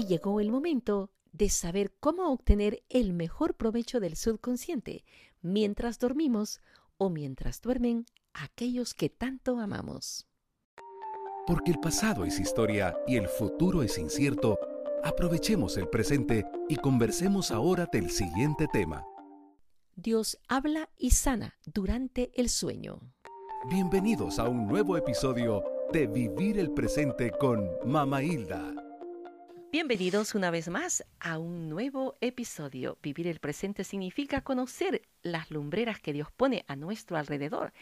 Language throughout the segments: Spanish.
Y llegó el momento de saber cómo obtener el mejor provecho del subconsciente mientras dormimos o mientras duermen aquellos que tanto amamos. Porque el pasado es historia y el futuro es incierto, aprovechemos el presente y conversemos ahora del siguiente tema. Dios habla y sana durante el sueño. Bienvenidos a un nuevo episodio de Vivir el Presente con Mama Hilda. Bienvenidos una vez más a un nuevo episodio. Vivir el presente significa conocer las lumbreras que Dios pone a nuestro alrededor.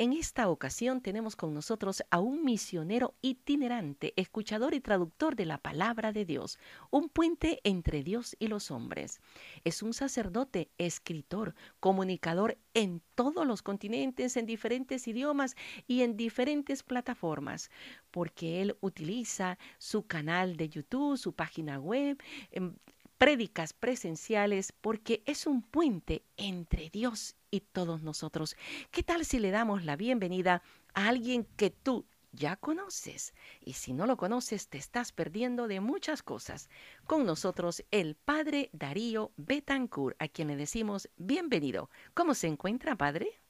En esta ocasión tenemos con nosotros a un misionero itinerante, escuchador y traductor de la palabra de Dios, un puente entre Dios y los hombres. Es un sacerdote, escritor, comunicador en todos los continentes, en diferentes idiomas y en diferentes plataformas, porque él utiliza su canal de YouTube, su página web, em, prédicas presenciales, porque es un puente entre Dios y todos nosotros. ¿Qué tal si le damos la bienvenida a alguien que tú ya conoces? Y si no lo conoces, te estás perdiendo de muchas cosas. Con nosotros el padre Darío Betancourt, a quien le decimos bienvenido. ¿Cómo se encuentra, padre?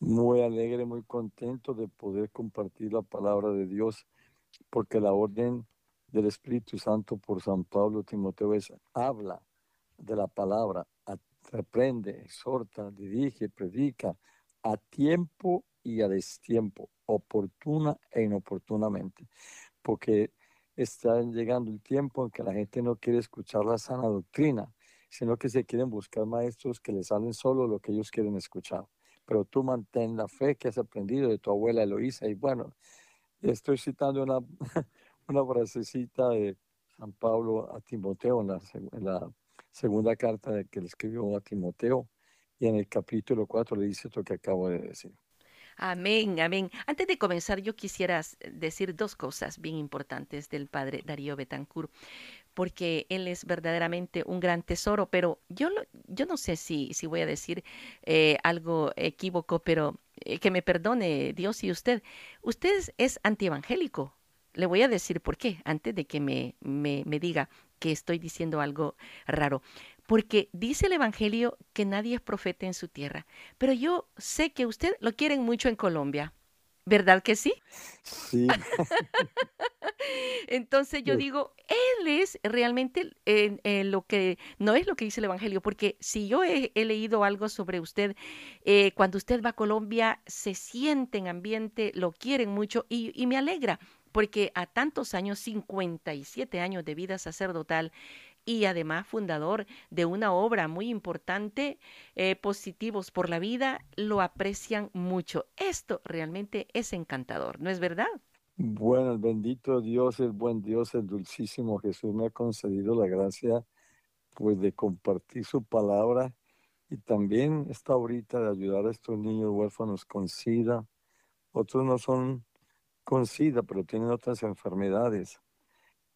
Muy alegre, muy contento de poder compartir la palabra de Dios, porque la orden del Espíritu Santo por San Pablo Timoteo es habla de la palabra, reprende, exhorta, dirige, predica a tiempo y a destiempo, oportuna e inoportunamente, porque está llegando el tiempo en que la gente no quiere escuchar la sana doctrina, sino que se quieren buscar maestros que les salen solo lo que ellos quieren escuchar. Pero tú mantén la fe que has aprendido de tu abuela Eloísa. Y bueno, estoy citando una, una frasecita de San Pablo a Timoteo en la, segunda carta que le escribió a Timoteo, y en el capítulo 4 le dice esto que acabo de decir. Amén, amén. Antes de comenzar, yo quisiera decir dos cosas bien importantes del padre Darío Betancourt, porque él es verdaderamente un gran tesoro, pero yo, yo no sé si, si voy a decir eh, algo equívoco, pero eh, que me perdone Dios y usted. Usted es antievangélico. Le voy a decir por qué, antes de que me, me, me diga que estoy diciendo algo raro. Porque dice el Evangelio que nadie es profeta en su tierra. Pero yo sé que usted lo quieren mucho en Colombia. ¿Verdad que sí? Sí. Entonces yo digo, él es realmente lo que no es lo que dice el Evangelio, porque si yo he, leído algo sobre usted, eh, cuando usted va a Colombia se siente en ambiente, lo quieren mucho y, y me alegra, porque a tantos años, 57 años de vida sacerdotal, y además fundador de una obra muy importante, eh, Positivos por la Vida, lo aprecian mucho. Esto realmente es encantador, ¿no es verdad? Bueno, el bendito Dios, el buen Dios, el dulcísimo Jesús me ha concedido la gracia pues de compartir su palabra y también está ahorita de ayudar a estos niños huérfanos con SIDA. Otros no son con SIDA, pero tienen otras enfermedades.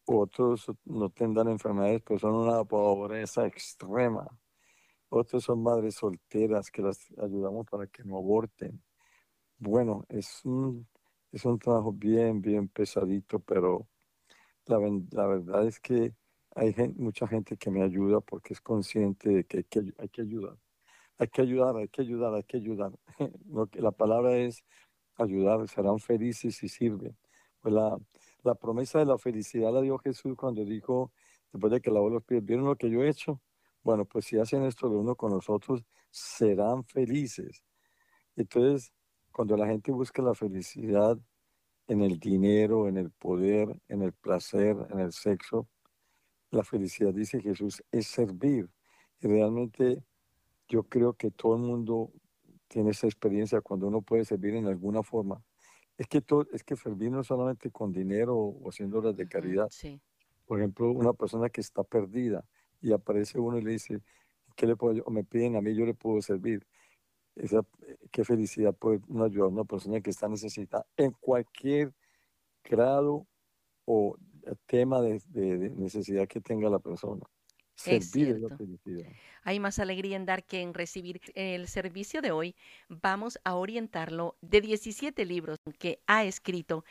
Otros no tendrán enfermedades, pero son una pobreza extrema. Otros son madres solteras que las ayudamos para que no aborten. Bueno, es un, es un trabajo bien, bien pesadito, pero la, la verdad es que hay mucha gente que me ayuda porque es consciente de que hay que, hay que ayudar. Hay que ayudar, hay que ayudar, hay que ayudar. la palabra es ayudar, serán felices si sirven. Pues la, la promesa de la felicidad la dio Jesús cuando dijo, después de que lavó los pies, ¿vieron lo que yo he hecho? Bueno, pues si hacen esto de uno con nosotros, serán felices. Entonces, cuando la gente busca la felicidad en el dinero, en el poder, en el placer, en el sexo, la felicidad, dice Jesús, es servir. Y realmente yo creo que todo el mundo tiene esa experiencia cuando uno puede servir en alguna forma. Es que, todo, es que servir no solamente con dinero o haciendo obras de caridad. Sí. Por ejemplo, una persona que está perdida y aparece uno y le dice, ¿qué le puedo, o me piden a mí, yo le puedo servir. Esa, qué felicidad puede uno ayudar a una persona que está necesitada en cualquier grado o tema de necesidad que tenga la persona. Servir es, la felicidad. Hay más alegría en dar que en recibir. El servicio de hoy vamos a orientarlo de 17 libros que ha escrito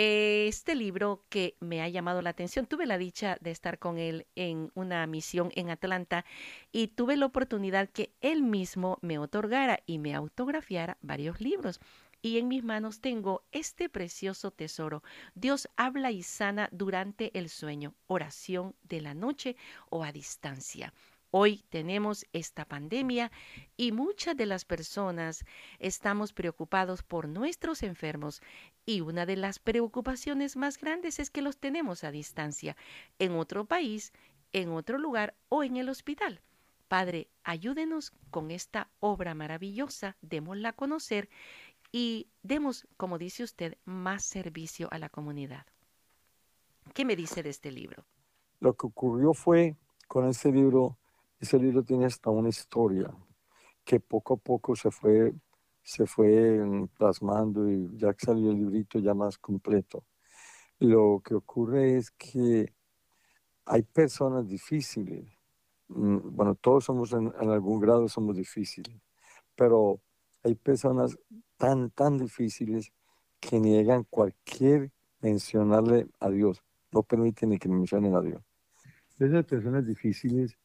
este libro que me ha llamado la atención, tuve la dicha de estar con él en una misión en Atlanta y tuve la oportunidad que él mismo me otorgara y me autografiara varios libros. Y en mis manos tengo este precioso tesoro. Dios habla y sana durante el sueño, oración de la noche o a distancia. Hoy tenemos esta pandemia y muchas de las personas estamos preocupados por nuestros enfermos y una de las preocupaciones más grandes es que los tenemos a distancia, en otro país, en otro lugar o en el hospital. Padre, ayúdenos con esta obra maravillosa, démosla a conocer y demos, como dice usted, más servicio a la comunidad. ¿Qué me dice de este libro? Lo que ocurrió fue con este libro ese libro tiene hasta una historia que poco a poco se fue, se fue plasmando y ya salió el librito ya más completo. Lo que ocurre es que hay personas difíciles. Mm, bueno, todos somos en, en algún grado somos difíciles, pero hay personas tan, tan difíciles que niegan cualquier mencionarle a Dios. No permiten ni que mencionen a Dios. Esas personas difíciles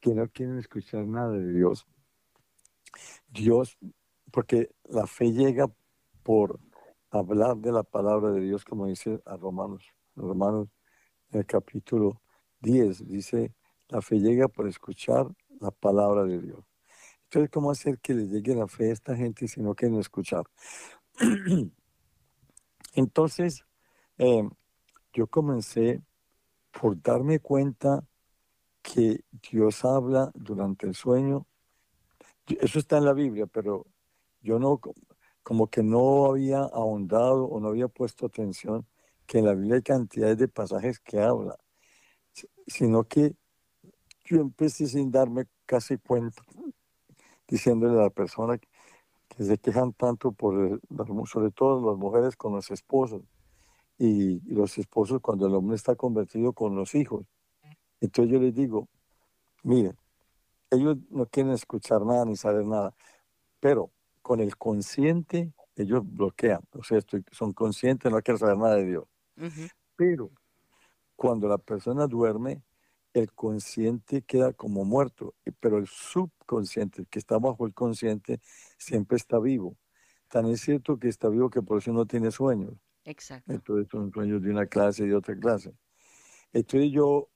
que no quieren escuchar nada de Dios. Dios, porque la fe llega por hablar de la palabra de Dios, como dice a Romanos, Romanos en el capítulo 10, dice, la fe llega por escuchar la palabra de Dios. Entonces, ¿cómo hacer que le llegue la fe a esta gente si no quieren escuchar? Entonces, eh, yo comencé por darme cuenta que Dios habla durante el sueño. Eso está en la Biblia, pero yo no, como que no había ahondado o no había puesto atención que en la Biblia hay cantidades de pasajes que habla, sino que yo empecé sin darme casi cuenta, diciéndole a la persona que se quejan tanto por, sobre todo las mujeres con los esposos. Y los esposos cuando el hombre está convertido con los hijos. Entonces yo les digo, miren, ellos no quieren escuchar nada ni saber nada, pero con el consciente ellos bloquean, o sea, son conscientes, no quieren saber nada de Dios. Pero cuando la persona duerme, el consciente queda como muerto, pero el subconsciente, el que está bajo el consciente, siempre está vivo. Tan es cierto que está vivo que por eso no tiene sueños. Exacto. Entonces son sueños de una clase y de otra clase. Entonces yo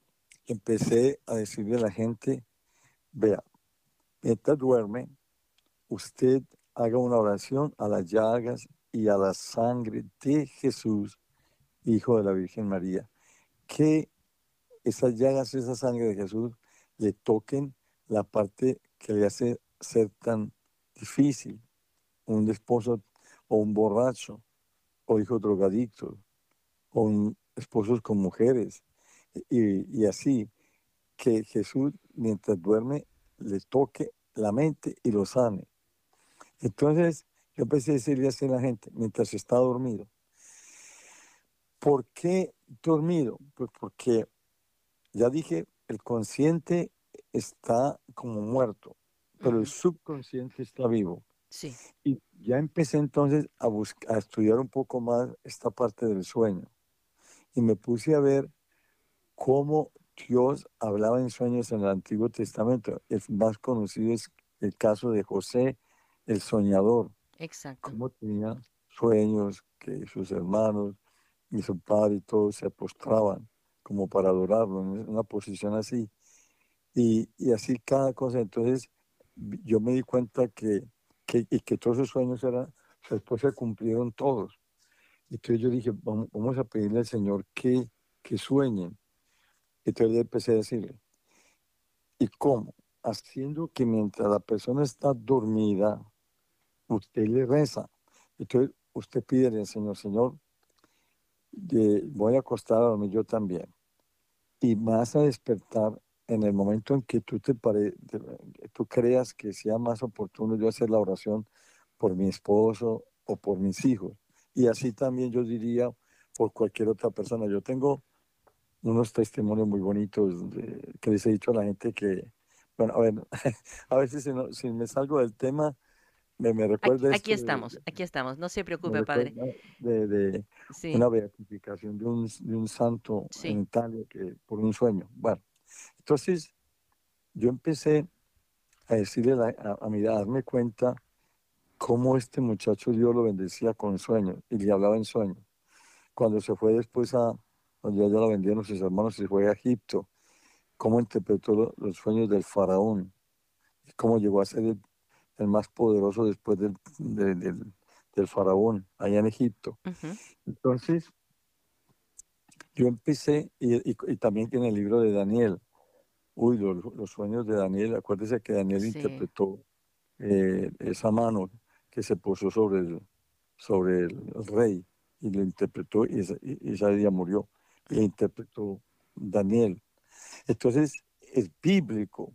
empecé a decirle a la gente, vea, mientras duerme, usted haga una oración a las llagas y a la sangre de Jesús, Hijo de la Virgen María. Que esas llagas, esa sangre de Jesús, le toquen la parte que le hace ser tan difícil. Un esposo o un borracho, o hijos drogadictos, o esposos con mujeres, y, así que Jesús mientras duerme le toque la mente y lo sane. Entonces yo empecé a decirle así a la gente mientras está dormido. ¿Por qué dormido? Pues porque ya dije, el consciente está como muerto, pero el subconsciente está vivo. Sí. Y ya empecé entonces a, buscar, a estudiar un poco más esta parte del sueño. Y me puse a ver cómo Dios hablaba en sueños en el Antiguo Testamento. El más conocido es el caso de José, el soñador. Exacto. Cómo tenía sueños que sus hermanos y su padre y todos se postraban como para adorarlo, en una posición así. Y, así cada cosa. Entonces yo me di cuenta que, que, y que todos esos sueños eran, después se cumplieron todos. Entonces yo dije, vamos, vamos a pedirle al Señor que, que sueñen entonces yo empecé a decirle, ¿y cómo? Haciendo que mientras la persona está dormida, usted le reza. Entonces usted pide al Señor, Señor, voy a acostar a dormir yo también. Y vas a despertar en el momento en que tú, te pare, tú creas que sea más oportuno yo hacer la oración por mi esposo o por mis hijos. Y así también yo diría por cualquier otra persona. Yo tengo unos testimonios muy bonitos que les he dicho a la gente que, bueno, a ver, a veces si, me salgo del tema, me, me Aquí, recuerda aquí esto de, estamos, aquí estamos. No se preocupe, padre. de, de Sí, una beatificación de un, de un santo en sí. Italia que por un sueño. Bueno, entonces yo empecé a decirle, la- a, a mirar, a darme cuenta cómo este muchacho Dios lo bendecía con sueños y le hablaba en sueños. Cuando se fue después a, cuando ya lo vendieron sus hermanos, se fue a Egipto, cómo interpretó lo- los sueños del faraón y cómo llegó a ser el, el más poderoso después del, de- del, del faraón allá en Egipto. Entonces, yo empecé, y, y- y también en el libro de Daniel, uy, los, los sueños de Daniel, acuérdese que Daniel Sí. interpretó eh, esa mano que se posó sobre el, sobre el rey y lo interpretó y día murió. Y le interpretó Daniel. Entonces, es bíblico,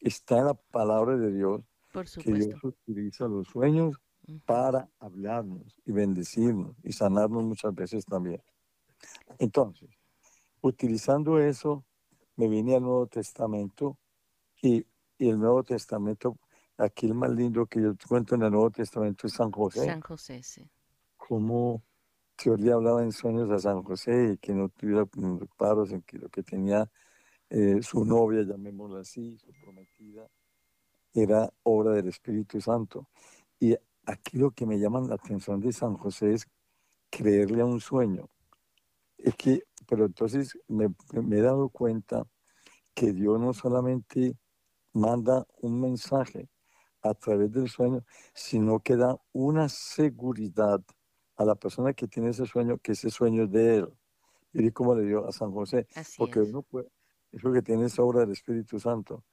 está en la palabra de Dios Por que Dios supuesto. utiliza los sueños para hablarnos y bendecirnos y sanarnos muchas veces también. Entonces, utilizando eso, me vine al Nuevo Testamento y, y el Nuevo Testamento, aquí el más lindo que yo cuento en el Nuevo Testamento es San José, San José, sí. cómo Dios le hablaba en sueños a San José y que no tuviera reparos en que lo que tenía eh, su novia, llamémosla así, su prometida, era obra del Espíritu Santo. Y aquí lo que me llama la atención de San José es creerle a un sueño. Es que, pero entonces me, me he dado cuenta que Dios no solamente manda un mensaje a través del sueño, sino que da una seguridad a la persona que tiene ese sueño, que ese sueño es de él. Y como le dio a San José, Así porque es. uno puede, eso que tiene es obra del Espíritu Santo.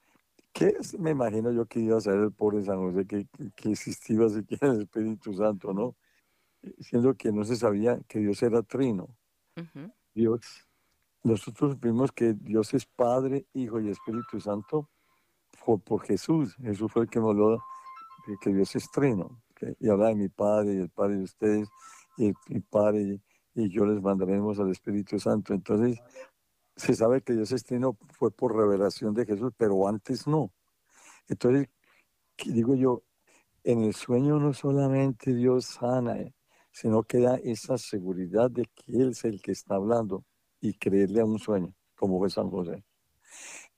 ¿Qué es? me imagino yo que iba a ser el pobre San José que, que, que existía siquiera el Espíritu Santo, ¿no? Siendo que no se sabía que Dios era trino. Dios, nosotros vimos que Dios es Padre, Hijo y Espíritu Santo por, por Jesús. Jesús fue el que nos habló de que Dios es trino. que- y habla de mi Padre y el Padre de ustedes y el- mi Padre y, y yo les mandaremos al Espíritu Santo. Entonces, se sabe que Dios es trino fue por revelación de Jesús, pero antes no. Entonces, ¿qué digo yo, en el sueño no solamente Dios sana, eh, sino que da esa seguridad de que Él es el que está hablando y creerle a un sueño, como fue San José.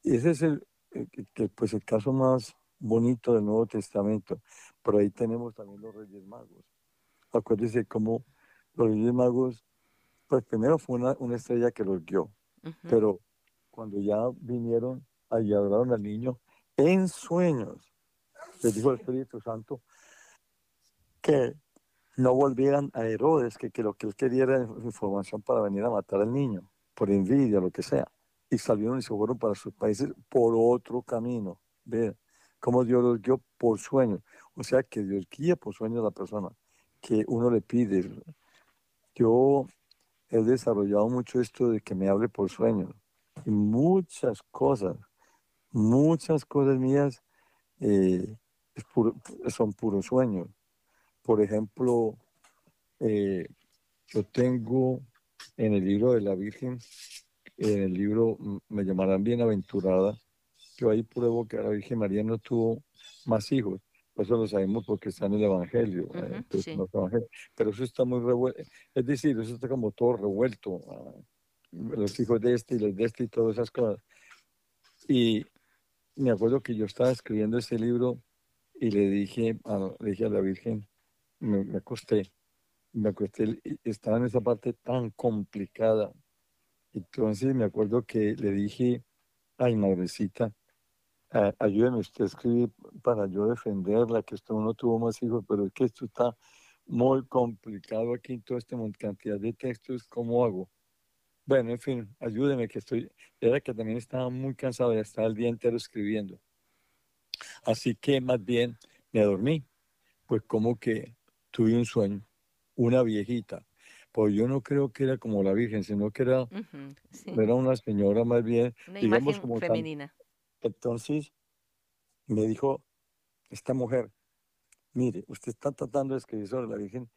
Y ese es el, pues el caso más bonito del Nuevo Testamento, pero ahí tenemos también los Reyes Magos. Acuérdense cómo los Reyes Magos, pues primero fue una estrella que los guió, pero cuando ya vinieron y adoraron al niño en sueños, les dijo el Espíritu Santo que no volvieran a Herodes, que, que lo que él quería era información para venir a matar al niño, por envidia, lo que sea. Y salieron y se fueron para sus países por otro camino. Vean cómo Dios los guió por sueños. O sea que Dios guía por sueños a la persona que uno le pide. Yo he desarrollado mucho esto de que me hable por sueños. Y muchas cosas, muchas cosas mías eh, puro- son puros sueños. Por ejemplo, eh, yo tengo en el libro de la Virgen, en el libro Me llamarán bienaventurada, yo ahí pruebo que la Virgen María no tuvo más hijos. Eso lo sabemos porque está en el Evangelio. eh, Ujú, entonces, sí. evangelios. Pero eso está muy revuelto. Es decir, eso está como todo revuelto. ah, los hijos de este y los de este y todas esas cosas. Y me acuerdo que yo estaba escribiendo ese libro y le dije a, le dije a la Virgen, me, me acosté, me acosté, estaba en esa parte tan complicada. Entonces me acuerdo que le dije, ay, madrecita, a- ayúdeme usted a escribir para yo defenderla, que usted no tuvo más hijos, pero es que esto está muy complicado aquí en toda esta cantidad de textos, ¿cómo hago? Bueno, en fin, ayúdeme que estoy, era que también estaba muy cansado, ya estaba el día entero escribiendo. Así que más bien me dormí, pues como que tuve un sueño, una viejita, pues yo no creo que era como la Virgen, sino que era, sí. era una señora más bien, Una digamos imagen como tan- femenina. Entonces me dijo esta mujer, mire, usted está tratando de escribir sobre la Virgen,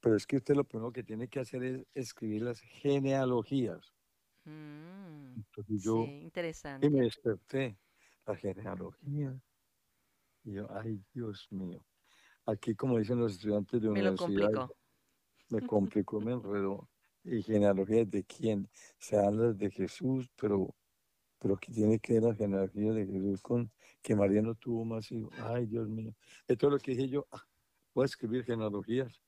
pero es que usted lo primero que tiene que hacer es escribir las genealogías. Mm, Entonces yo sí, y interesante. me desperté, la genealogía. Y yo, ay, Dios mío. aquí como dicen los estudiantes de Me universidad, me complicó, me enredó. ¿Y genealogía de quién? Se habla de Jesús, pero, pero que tiene que ver la genealogía de Jesús con que María no tuvo más hijos. Ay, Dios mío. Esto es lo que dije yo, ah, voy a escribir genealogías.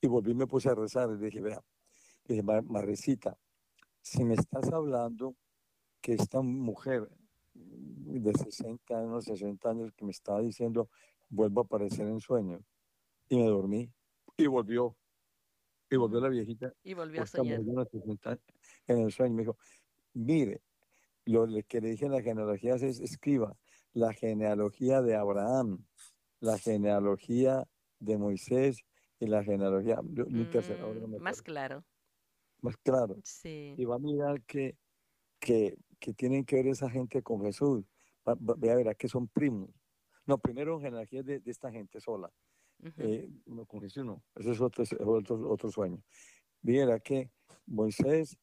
Y volví, me puse a rezar y dije, vea, dije, "Ma- Marecita, si me estás hablando que esta mujer de 60 años, 60 años que me estaba diciendo, vuelvo a aparecer en sueños. Y me dormí. Y volvió. Y volvió la viejita Y volvió a soñar. mujer de unos 60 años en el sueño. Me dijo, mire, lo que le dije en las genealogías es, escriba la genealogía de Abraham, la genealogía de Moisés y la genealogía, yo- mi tercera, no Mm, más claro. más claro. Sí. Y va a mirar que, que, que tienen que ver esa gente con Jesús. Va, va- ve a ver, que son primos. No, primero genealogía de, de esta gente sola. Ujú. Eh, no, con Jesús no. Ese es otro, otro, otro sueño. Viera que Moisés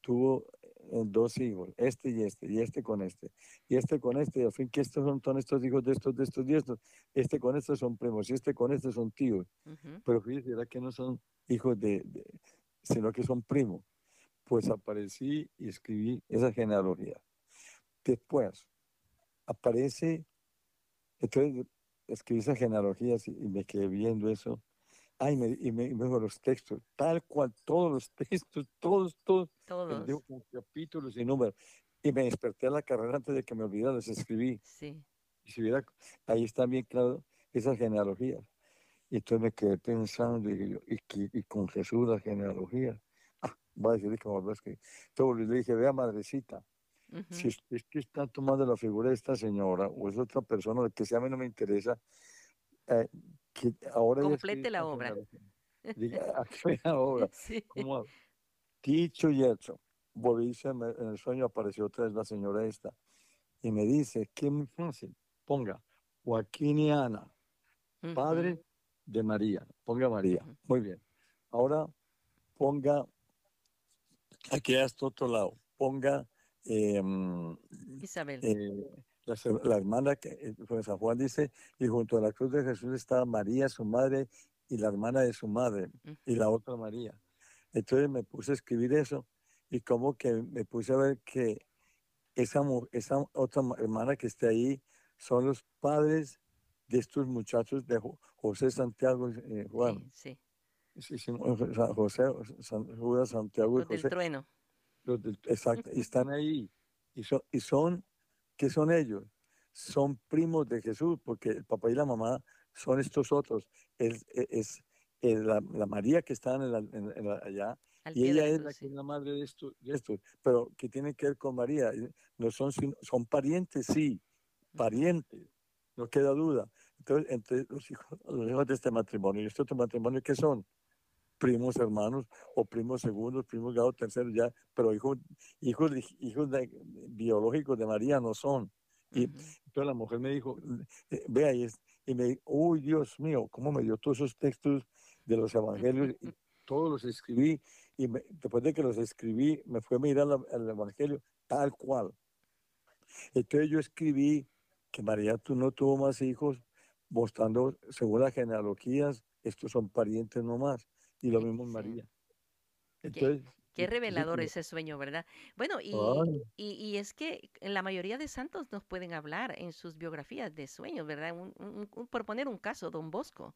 tuvo dos hijos, este y este, y este con este, y este con este, y al fin que estos son, son estos hijos de estos, de estos y estos, este con estos son primos, y este con este son tíos, Ujú. pero fíjese, era que no son hijos de, de- sino que son primos. Pues aparecí y escribí esa genealogía. Después aparece, entonces escribí esas genealogías y, y me quedé viendo eso. Ay, me, y me, y me los textos, tal cual, todos los textos, todos, todos, Todos. con capítulos y números. Y me desperté a la carrera antes de que me olvidara, los escribí. Sí. Y si hubiera, ahí están bien claro esas genealogías. Y entonces me quedé pensando, y, y, y con Jesús la genealogía. Ah, voy a decirle que me a escribir. Entonces le dije, vea, madrecita, Ujú. si es, es que está tomando la figura de esta señora o es otra persona, que sea a mí no me interesa, eh, que ahora Complete la obra. Diga, "Haga la obra. Sí. ¿Cómo hago? Dicho y hecho, volví, en el sueño apareció otra vez la señora esta y me dice, qué muy fácil, ponga Joaquín y Ana, Ujú. padre de María, ponga María, Ujú. muy bien. Ahora ponga, aquí a este otro lado, ponga em, Isabel. eh, la, la hermana que eh, pues San Juan dice, y junto a la cruz de Jesús estaba María, su madre, y la hermana de su madre, y la otra María. Entonces me puse a escribir eso, y como que me puse a ver que esa, esa otra ma- hermana que está ahí son los padres de estos muchachos de Jo- José Santiago eh, Juan. Sí, sí. Sí, José, San- Judas, Santiago y Los del José. trueno. Los del- exacto, y están ahí. Y y son, ¿qué son ellos? Son primos de Jesús, porque el papá y la mamá son estos otros. Es, es, es la, la María que está en la- en- en la- allá, Al y ella la es la que es la madre de estos, de estos, pero que tiene que ver con María. No son, son parientes, sí, parientes, no queda duda. Entonces, entre los hijos, los hijos de este matrimonio y este otro matrimonio, ¿qué son? Primos hermanos o primos segundos, primos grados terceros ya, pero hijos, hijos, hijos de- biológicos de María no son. Y entonces la mujer me dijo, eh, vea, y, y me dijo, uy, Dios mío, cómo me dio todos esos textos de los evangelios, y todos los escribí, y me- después de que los escribí, me fue a mirar la- el evangelio tal cual. Entonces yo escribí que María tú no tuvo más hijos, mostrando, según las genealogías, estos son parientes nomás, y lo mismo en. María. Entonces, Qué revelador sí, ese sueño, ¿verdad? Bueno, y, y, y es que la mayoría de santos nos pueden hablar en sus biografías de sueños, ¿verdad? Un- un- un- por poner un caso, Don Bosco,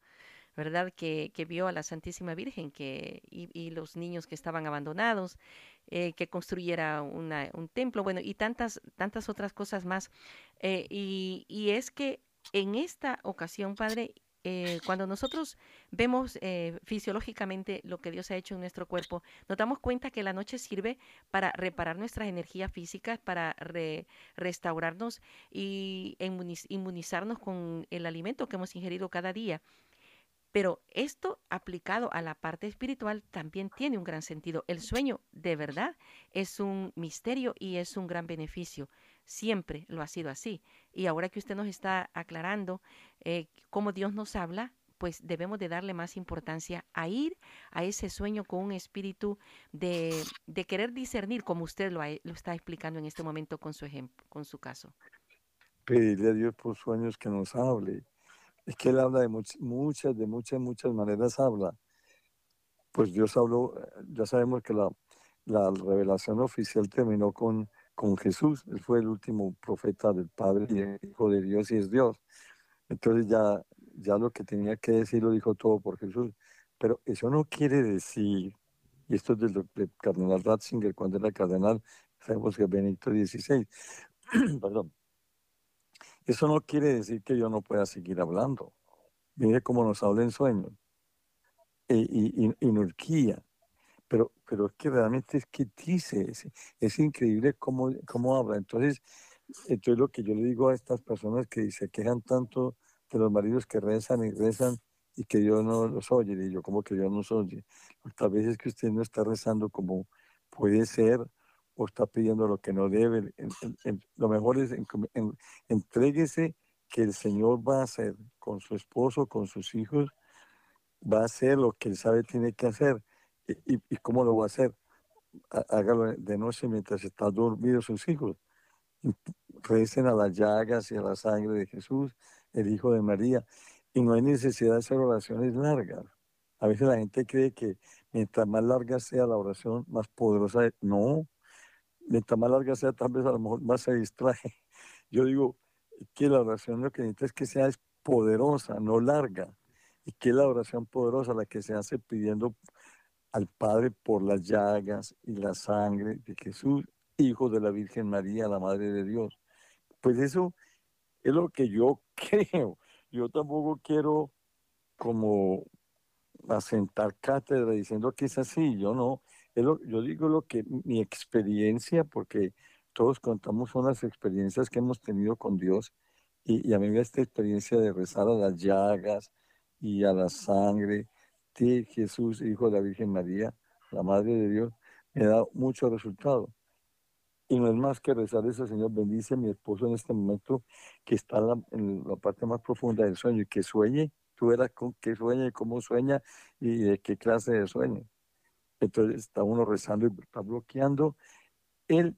¿verdad? Que, que vio a la Santísima Virgen que, y, y los niños que estaban abandonados, eh, que construyera una- un templo, bueno, y tantas, tantas otras cosas más. Eh, y, y es que en esta ocasión, Padre, eh, cuando nosotros vemos eh, fisiológicamente lo que Dios ha hecho en nuestro cuerpo, nos damos cuenta que la noche sirve para reparar nuestras energías físicas, para re- restaurarnos y inmuniz- inmunizarnos con el alimento que hemos ingerido cada día. Pero esto aplicado a la parte espiritual también tiene un gran sentido. El sueño de verdad es un misterio y es un gran beneficio. Siempre lo ha sido así. Y ahora que usted nos está aclarando eh, cómo Dios nos habla, pues debemos de darle más importancia a ir a ese sueño con un espíritu de, de querer discernir, como usted lo, ha- lo está explicando en este momento con su ejemplo, con su caso. pedirle a Dios por sueños que nos hable. Es que él habla de muchas, de muchas, muchas maneras habla. Pues Dios habló, ya sabemos que la, la revelación oficial terminó con, con Jesús. Él fue el último profeta del Padre y el Hijo de Dios y es Dios. Entonces ya, ya lo que tenía que decir lo dijo todo por Jesús. Pero eso no quiere decir, y esto es del, cardenal Ratzinger, cuando era cardenal, sabemos que Benito XVI, perdón, eso no quiere decir que yo no pueda seguir hablando. Mire cómo nos habla en sueños. E, y, y, y, Pero, pero es que realmente es que dice, es, es increíble cómo, cómo habla. Entonces, entonces lo que yo le digo a estas personas que se quejan tanto de los maridos que rezan y rezan y que Dios no los oye, y yo como que Dios no los oye. Tal vez es que usted no está rezando como puede ser o está pidiendo lo que no debe. lo mejor es entréguese que el Señor va a hacer con su esposo, con sus hijos, va a hacer lo que él sabe tiene que hacer. ¿Y, cómo lo va a hacer? Hágalo de noche mientras están dormidos sus hijos. Recen a las llagas y a la sangre de Jesús, el Hijo de María. Y no hay necesidad de hacer oraciones largas. A veces la gente cree que mientras más larga sea la oración, más poderosa es. No, mientras más larga sea, tal vez a lo mejor más se distrae. Yo digo que la oración lo que necesita es que sea poderosa, no larga. Y que la oración poderosa la que se hace pidiendo al Padre por las llagas y la sangre de Jesús, hijo de la Virgen María, la Madre de Dios. Pues eso es lo que yo creo. Yo tampoco quiero como asentar cátedra diciendo que es así, yo no. yo digo lo que mi experiencia, porque todos contamos unas experiencias que hemos tenido con Dios, y, a mí esta experiencia de rezar a las llagas y a la sangre de Jesús, Hijo de la Virgen María, la Madre de Dios, me da mucho resultado. Y no es más que rezar ese Señor, bendice a mi esposo en este momento que está en la, parte más profunda del sueño y que sueñe, tú verás con qué sueña y cómo sueña y de qué clase de sueño. Entonces está uno rezando y está bloqueando el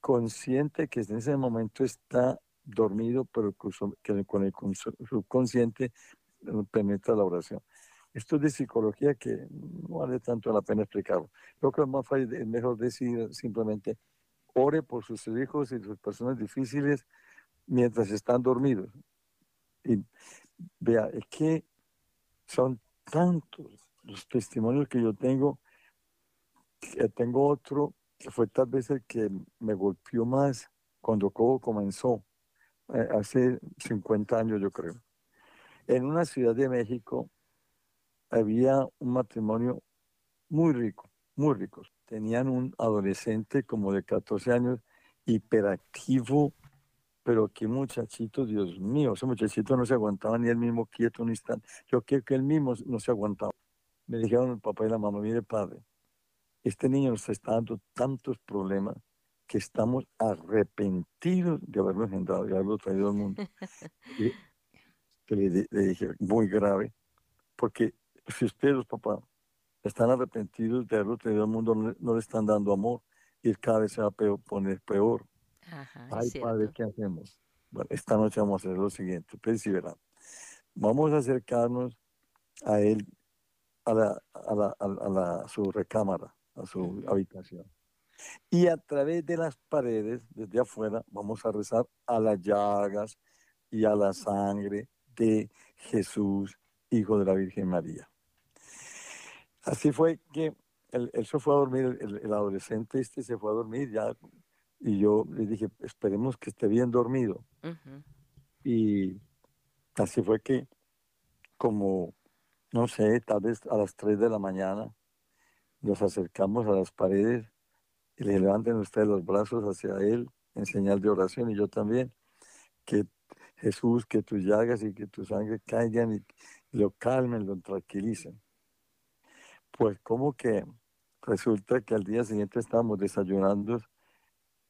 consciente que en ese momento está dormido, pero que con el subconsciente penetra la oración. Esto es de psicología que no vale tanto la pena explicarlo. Creo que es más es mejor decir simplemente ore por sus hijos y sus personas difíciles mientras están dormidos. Y vea, es que son tantos los testimonios que yo tengo, que tengo otro que fue tal vez el que me golpeó más cuando Cobo comenzó, eh, hace 50 años yo creo. En una ciudad de México había un matrimonio muy rico, muy rico tenían un adolescente como de 14 años, hiperactivo, pero qué muchachito, Dios mío, ese muchachito no se aguantaba ni él mismo quieto un instante. Yo creo que él mismo no se aguantaba. Me dijeron el papá y la mamá, mire padre, este niño nos está dando tantos problemas que estamos arrepentidos de haberlo engendrado, de haberlo traído al mundo. y, le, le, dije, muy grave, porque si ustedes, los papás, están arrepentidos de haberlo tenido al mundo, no, le están dando amor y cada vez se va a poner peor. Ay, padre, ¿qué hacemos? Bueno, esta noche vamos a hacer lo siguiente, verán. Vamos a acercarnos a él, a, la, a, la, a, la, su recámara, a su habitación. Y a través de las paredes, desde afuera, vamos a rezar a las llagas y a la sangre de Jesús, Hijo de la Virgen María. Así fue que él, se fue a dormir, el, adolescente este se fue a dormir ya, y yo le dije, esperemos que esté bien dormido. Y así fue que, como, no sé, tal vez a las 3 de la mañana, nos acercamos a las paredes y le levanten ustedes los brazos hacia él en señal de oración y yo también. Que Jesús, que tus llagas y que tu sangre caigan y lo calmen, lo tranquilicen. Pues como que resulta que al día siguiente estábamos desayunando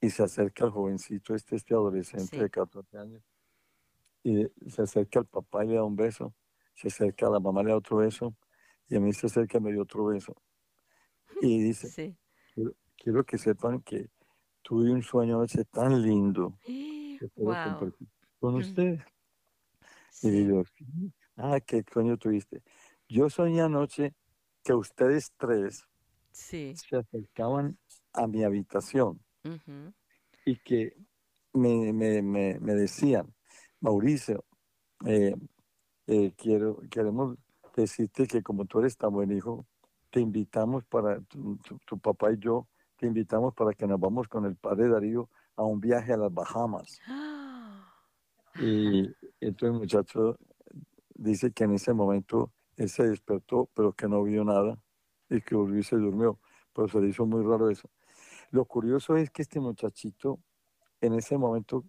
y se acerca el jovencito, este, este adolescente de 14 años, y se acerca al papá y le da un beso, se acerca a la mamá y le da otro beso, y a mí se acerca y me dio otro beso. Y dice, quiero, que sepan que tuve un sueño ese tan lindo que puedo compartir con ustedes. Y digo, ah, ¿qué coño tuviste? Yo soñé anoche que ustedes tres Sí. se acercaban a mi habitación y que me, me, me, me decían, Mauricio, eh, eh, quiero, queremos decirte que como tú eres tan buen hijo, te invitamos para, tu, tu- tu papá y yo, te invitamos para que nos vamos con el padre Darío a un viaje a las Bahamas. Y entonces el muchacho dice que en ese momento él se despertó, pero que no vio nada y que volvió y se durmió. Pero se le hizo muy raro eso. Lo curioso es que este muchachito en ese momento,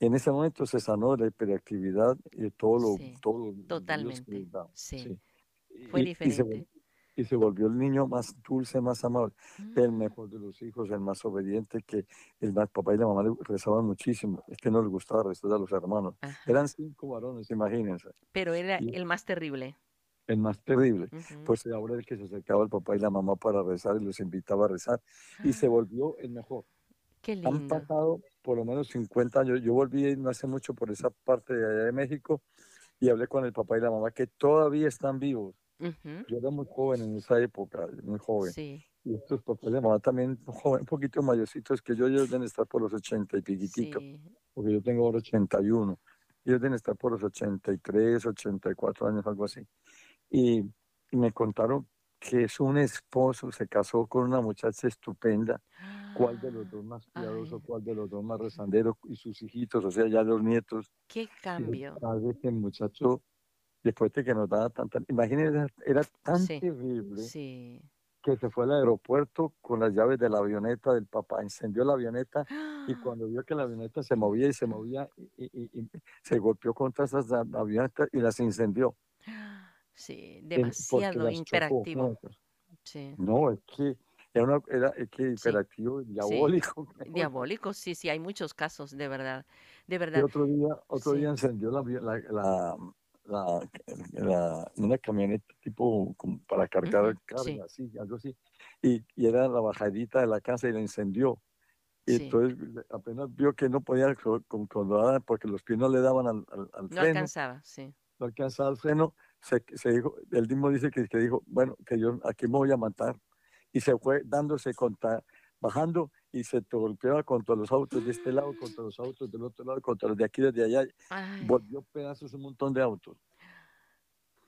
en ese momento se sanó de la hiperactividad y todo lo, Sí, todo lo- totalmente, sí. Y- Fue y- y se diferente. y se volvió el niño más dulce, más amable, el Mm, mejor de los hijos, el más obediente, que el más papá y la mamá le rezaban muchísimo. Es que no les gustaba rezar a los hermanos. ajá. Eran cinco varones, imagínense. Pero era y- el más terrible. El más terrible. Pues ahora el que se acercaba al papá y la mamá para rezar y los invitaba a rezar. Y se volvió el mejor. Qué Han lindo. pasado por lo menos 50 años. Yo volví no hace mucho por esa parte de allá de México y hablé con el papá y la mamá que todavía están vivos. Yo era muy joven en esa época, muy joven. Sí, Y estos papás y la mamá también joven, un poquito mayorcitos que yo, ellos deben estar por los 80 y piquitico, sí. porque yo tengo ahora 81. Ellos deben estar por los 83, 84 años, algo así. Y, me contaron que es un esposo, se casó con una muchacha estupenda, cuál de los dos más cuidadoso, Ay. cuál de los dos más rezandero, y sus hijitos, o sea, ya los nietos. Qué cambio. padre que el muchacho, después de que nos daba tanta, imagínense, era, era tan Sí, terrible Sí. que se fue al aeropuerto con las llaves de la avioneta del papá, encendió la avioneta y cuando vio que la avioneta se movía y se movía, y, y- se golpeó contra esas avionetas y las incendió. Sí, demasiado. ¿no? Sí. No, es que era, una, era es que Sí, hiperactivo, diabólico. mejor. Diabólico, sí, sí, hay muchos casos, de verdad, de Y verdad. otro día, otro Sí. día encendió la, la, la, la- una camioneta tipo para cargar Ujú, carga, sí. así, algo así. Y, y era la bajadita de la casa y la encendió. Y Sí. entonces apenas vio que no podía co- controlar porque los pies no le daban al, al, al No freno, alcanzaba, sí. no alcanzaba el freno, se, se dijo, él mismo dice que, que dijo, bueno, que yo aquí me voy a matar. Y se fue dándose contra, bajando y se golpeaba contra los autos de este lado, contra los autos del otro lado, contra los de aquí, desde allá. Ay, Volvió pedazos un montón de autos.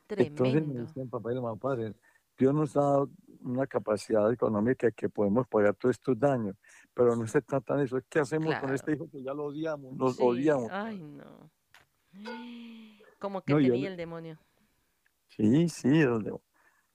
Entonces me tremendo. decían, papá y mamá, padre, Dios nos ha dado una capacidad económica que podemos pagar todos estos daños, pero no se trata de eso. ¿Qué hacemos con este hijo que ya lo odiamos? Nos Sí, odiamos. ay, no. Como que No, tenía el demonio. Sí, sí, donde-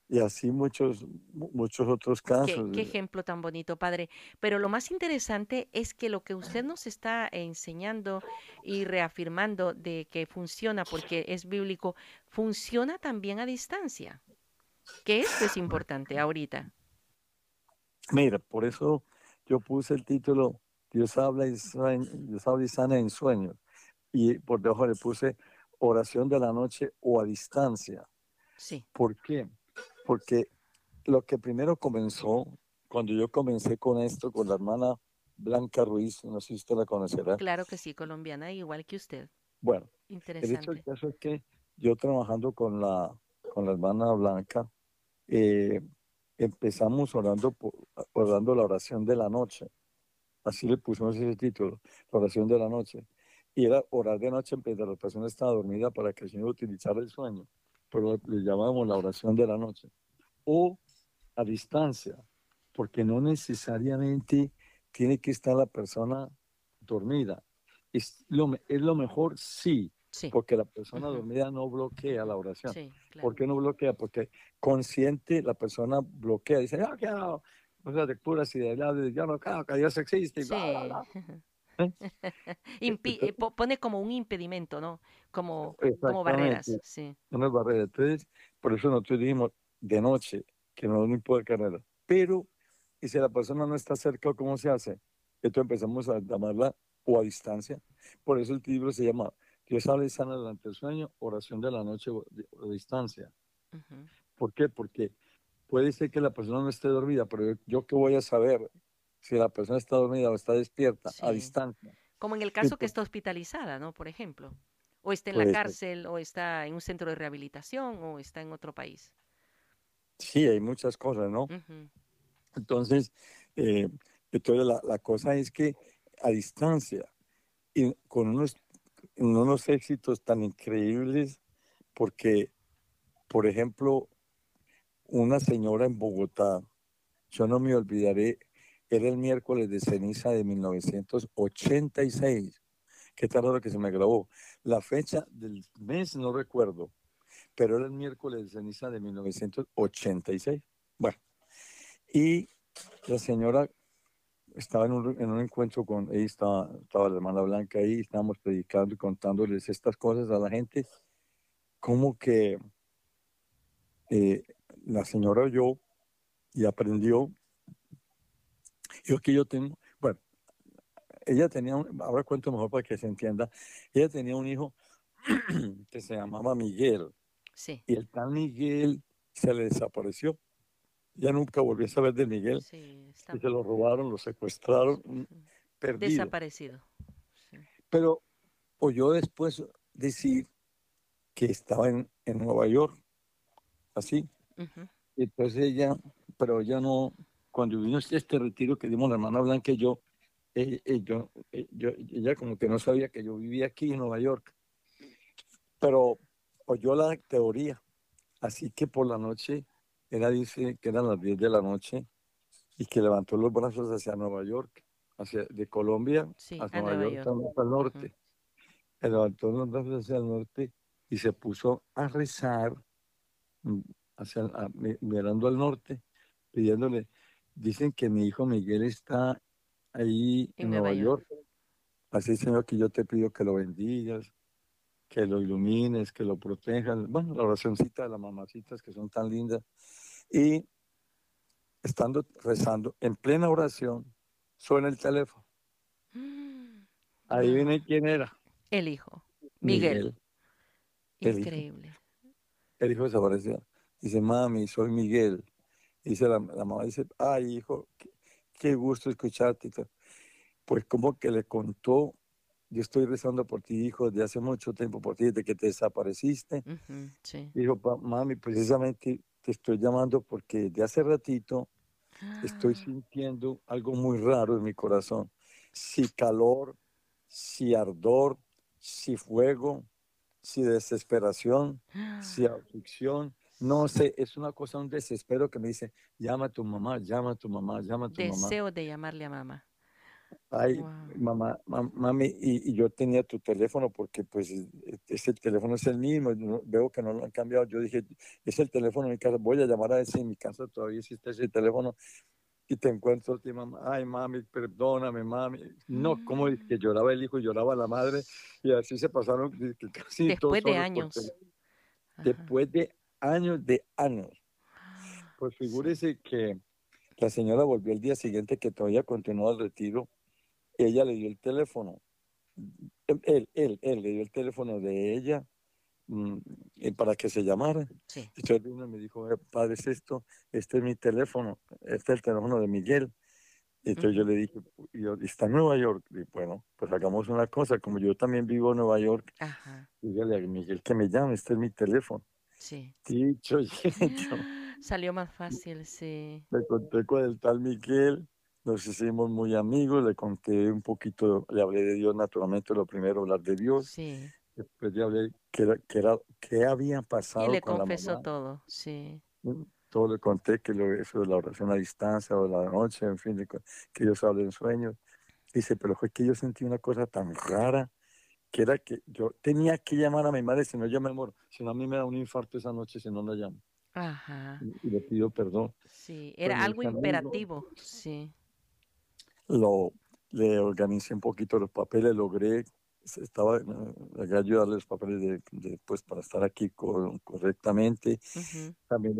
y así muchos, mu- muchos otros Qué, casos. qué ejemplo tan bonito, padre. Pero lo más interesante es que lo que usted nos está enseñando y reafirmando de que funciona, porque es bíblico, funciona también a distancia. Que esto es importante ahorita. Mira, por eso yo puse el título Dios habla y, Dios habla y sana en sueños. Y por debajo le puse oración de la noche o a distancia. Sí, ¿Por qué? Porque lo que primero comenzó, cuando yo comencé con esto, con la hermana Blanca Ruiz, no sé si usted la conocerá. claro que sí, colombiana, igual que usted. Bueno, el hecho Interesante. del caso es que yo trabajando con la, con la hermana Blanca, eh, empezamos orando, por- orando la oración de la noche. Así le pusimos ese título, la oración de la noche. Y era orar de noche mientras la persona estaba dormida para que el Señor utilizara el sueño. Pero le llamábamos la oración de la noche. O a distancia, porque no necesariamente tiene que estar la persona dormida. Es lo, es lo mejor, sí, Sí, porque la persona dormida no bloquea la oración. sí, claro. ¿Por qué no bloquea? Porque consciente la persona bloquea, dice, ah, que no, o sea, de puras ideas, yo no creo que Dios existe, y Sí. bla, bla, bla. ¿Eh? Entonces- eh, po- pone como un impedimento, ¿no? Como, como barreras, sí. Una barrera. Entonces, por eso nosotros dijimos de noche, que no no importa carrera. Pero, y si la persona no está cerca, ¿cómo se hace? Entonces empezamos a llamarla o a distancia. Por eso el libro se llama Dios habla y sana durante el sueño, oración de la noche o de- o distancia. Ujú. ¿Por qué? Porque puede ser que la persona no esté dormida, pero yo, yo qué voy a saber si la persona está dormida o está despierta a distancia. Como en el caso que pues- está hospitalizada, ¿no? Por ejemplo. O está en la cárcel, o está en un centro de rehabilitación, o está en otro país. Sí, hay muchas cosas, ¿no? Entonces, eh, entonces la, la, cosa es que a distancia, y con unos, unos éxitos tan increíbles, porque, por ejemplo, una señora en Bogotá, yo no me olvidaré, era el miércoles de ceniza de 1986. Qué tarde que se me grabó. La fecha del mes no recuerdo, pero era el miércoles de ceniza de 1986. Bueno, y la señora estaba en un, en un encuentro con, ahí estaba, estaba la hermana Blanca ahí, estábamos predicando y contándoles estas cosas a la gente, como que eh, la señora oyó y aprendió. Yo que yo tengo, bueno, ella tenía, ahora cuento mejor para que se entienda, ella tenía un hijo que se llamaba Miguel. Sí. Y el tal Miguel se le desapareció. Ya nunca volvió a saber de Miguel. Sí, y se lo robaron, lo secuestraron, perdido. Desaparecido. Pero oyó después decir que estaba en, en Nueva York, así. Entonces ella, pero ella no, cuando vino este, este retiro que dimos la hermana Blanca y yo, eh, eh, eh, yo, ella como que no sabía que yo vivía aquí en Nueva York. Pero oyó la teoría. Así que por la noche, era dice que eran las 10 de la noche y que levantó los brazos hacia Nueva York, hacia de Colombia hacia Nueva, York, al norte. Levantó los brazos hacia el norte y se puso a rezar mm, hacia, mirando al norte, pidiéndole, dicen que mi hijo Miguel está ahí en, Nueva, York. Así, Señor, que yo te pido que lo bendigas, que lo ilumines, que lo protejas. Bueno, la oracióncita de las mamacitas que son tan lindas. Y estando rezando, en plena oración, suena el teléfono. Ahí viene quién era. El hijo, Miguel. Increíble. El hijo desapareció. Dice, mami, soy Miguel. Dice la, mamá, dice, ay, hijo, qué, gusto escucharte. Pues como que le contó, yo estoy rezando por ti, hijo, de hace mucho tiempo por ti, desde que te desapareciste. Dijo, mami, precisamente te estoy llamando porque de hace ratito estoy ah. sintiendo algo muy raro en mi corazón. Si calor, si ardor, si fuego, si desesperación, si aflicción, no sé, es una cosa, un desespero que me dice, llama a tu mamá, llama a tu mamá, llama a tu mamá. Deseo de llamarle a mamá. Ay, mamá, mami, y, yo tenía tu teléfono porque pues ese teléfono es el mismo, veo que no lo han cambiado. Yo dije, es el teléfono de mi casa, voy a llamar a ese en mi casa, todavía existe ese teléfono y te encuentro ti, mamá, ay mami, perdóname, mami. No, como que lloraba el hijo y lloraba la madre y así se pasaron casi Después de años. Después de años de años. Pues figúrese que la señora volvió el día siguiente que todavía continuó el retiro. Ella le dio el teléfono. Él, él, él le dio el teléfono de ella mm, para que se llamara. Sí. Entonces vino y me dijo, eh, padre, es esto, este es mi teléfono, este es el teléfono de Miguel. Y entonces yo le dije, yo, está en Nueva York. Y bueno, pues hagamos una cosa, como yo también vivo en Nueva York, dígale a Miguel que me llame, este es mi teléfono. Sí. Dicho Salió más fácil, sí. Le conté con el tal Miguel, nos hicimos muy amigos, le conté un poquito, le hablé de Dios naturalmente, lo primero hablar de Dios. Sí. Después le hablé que, era, que había pasado. Y le confesó todo, sí. Mm, todo le conté, que lo, eso de la oración a distancia o la noche, en fin, que Dios habla en sueños. Dice, pero fue que yo sentí una cosa tan rara que era que yo tenía que llamar a mi madre, si no yo me muero, si no a mí me da un infarto esa noche si no la llamo. Ajá. Y, le pido perdón. Sí, era algo imperativo, sí. Lo, le organicé un poquito los papeles, logré, estaba, a ayudarle los papeles de, pues, para estar aquí correctamente. También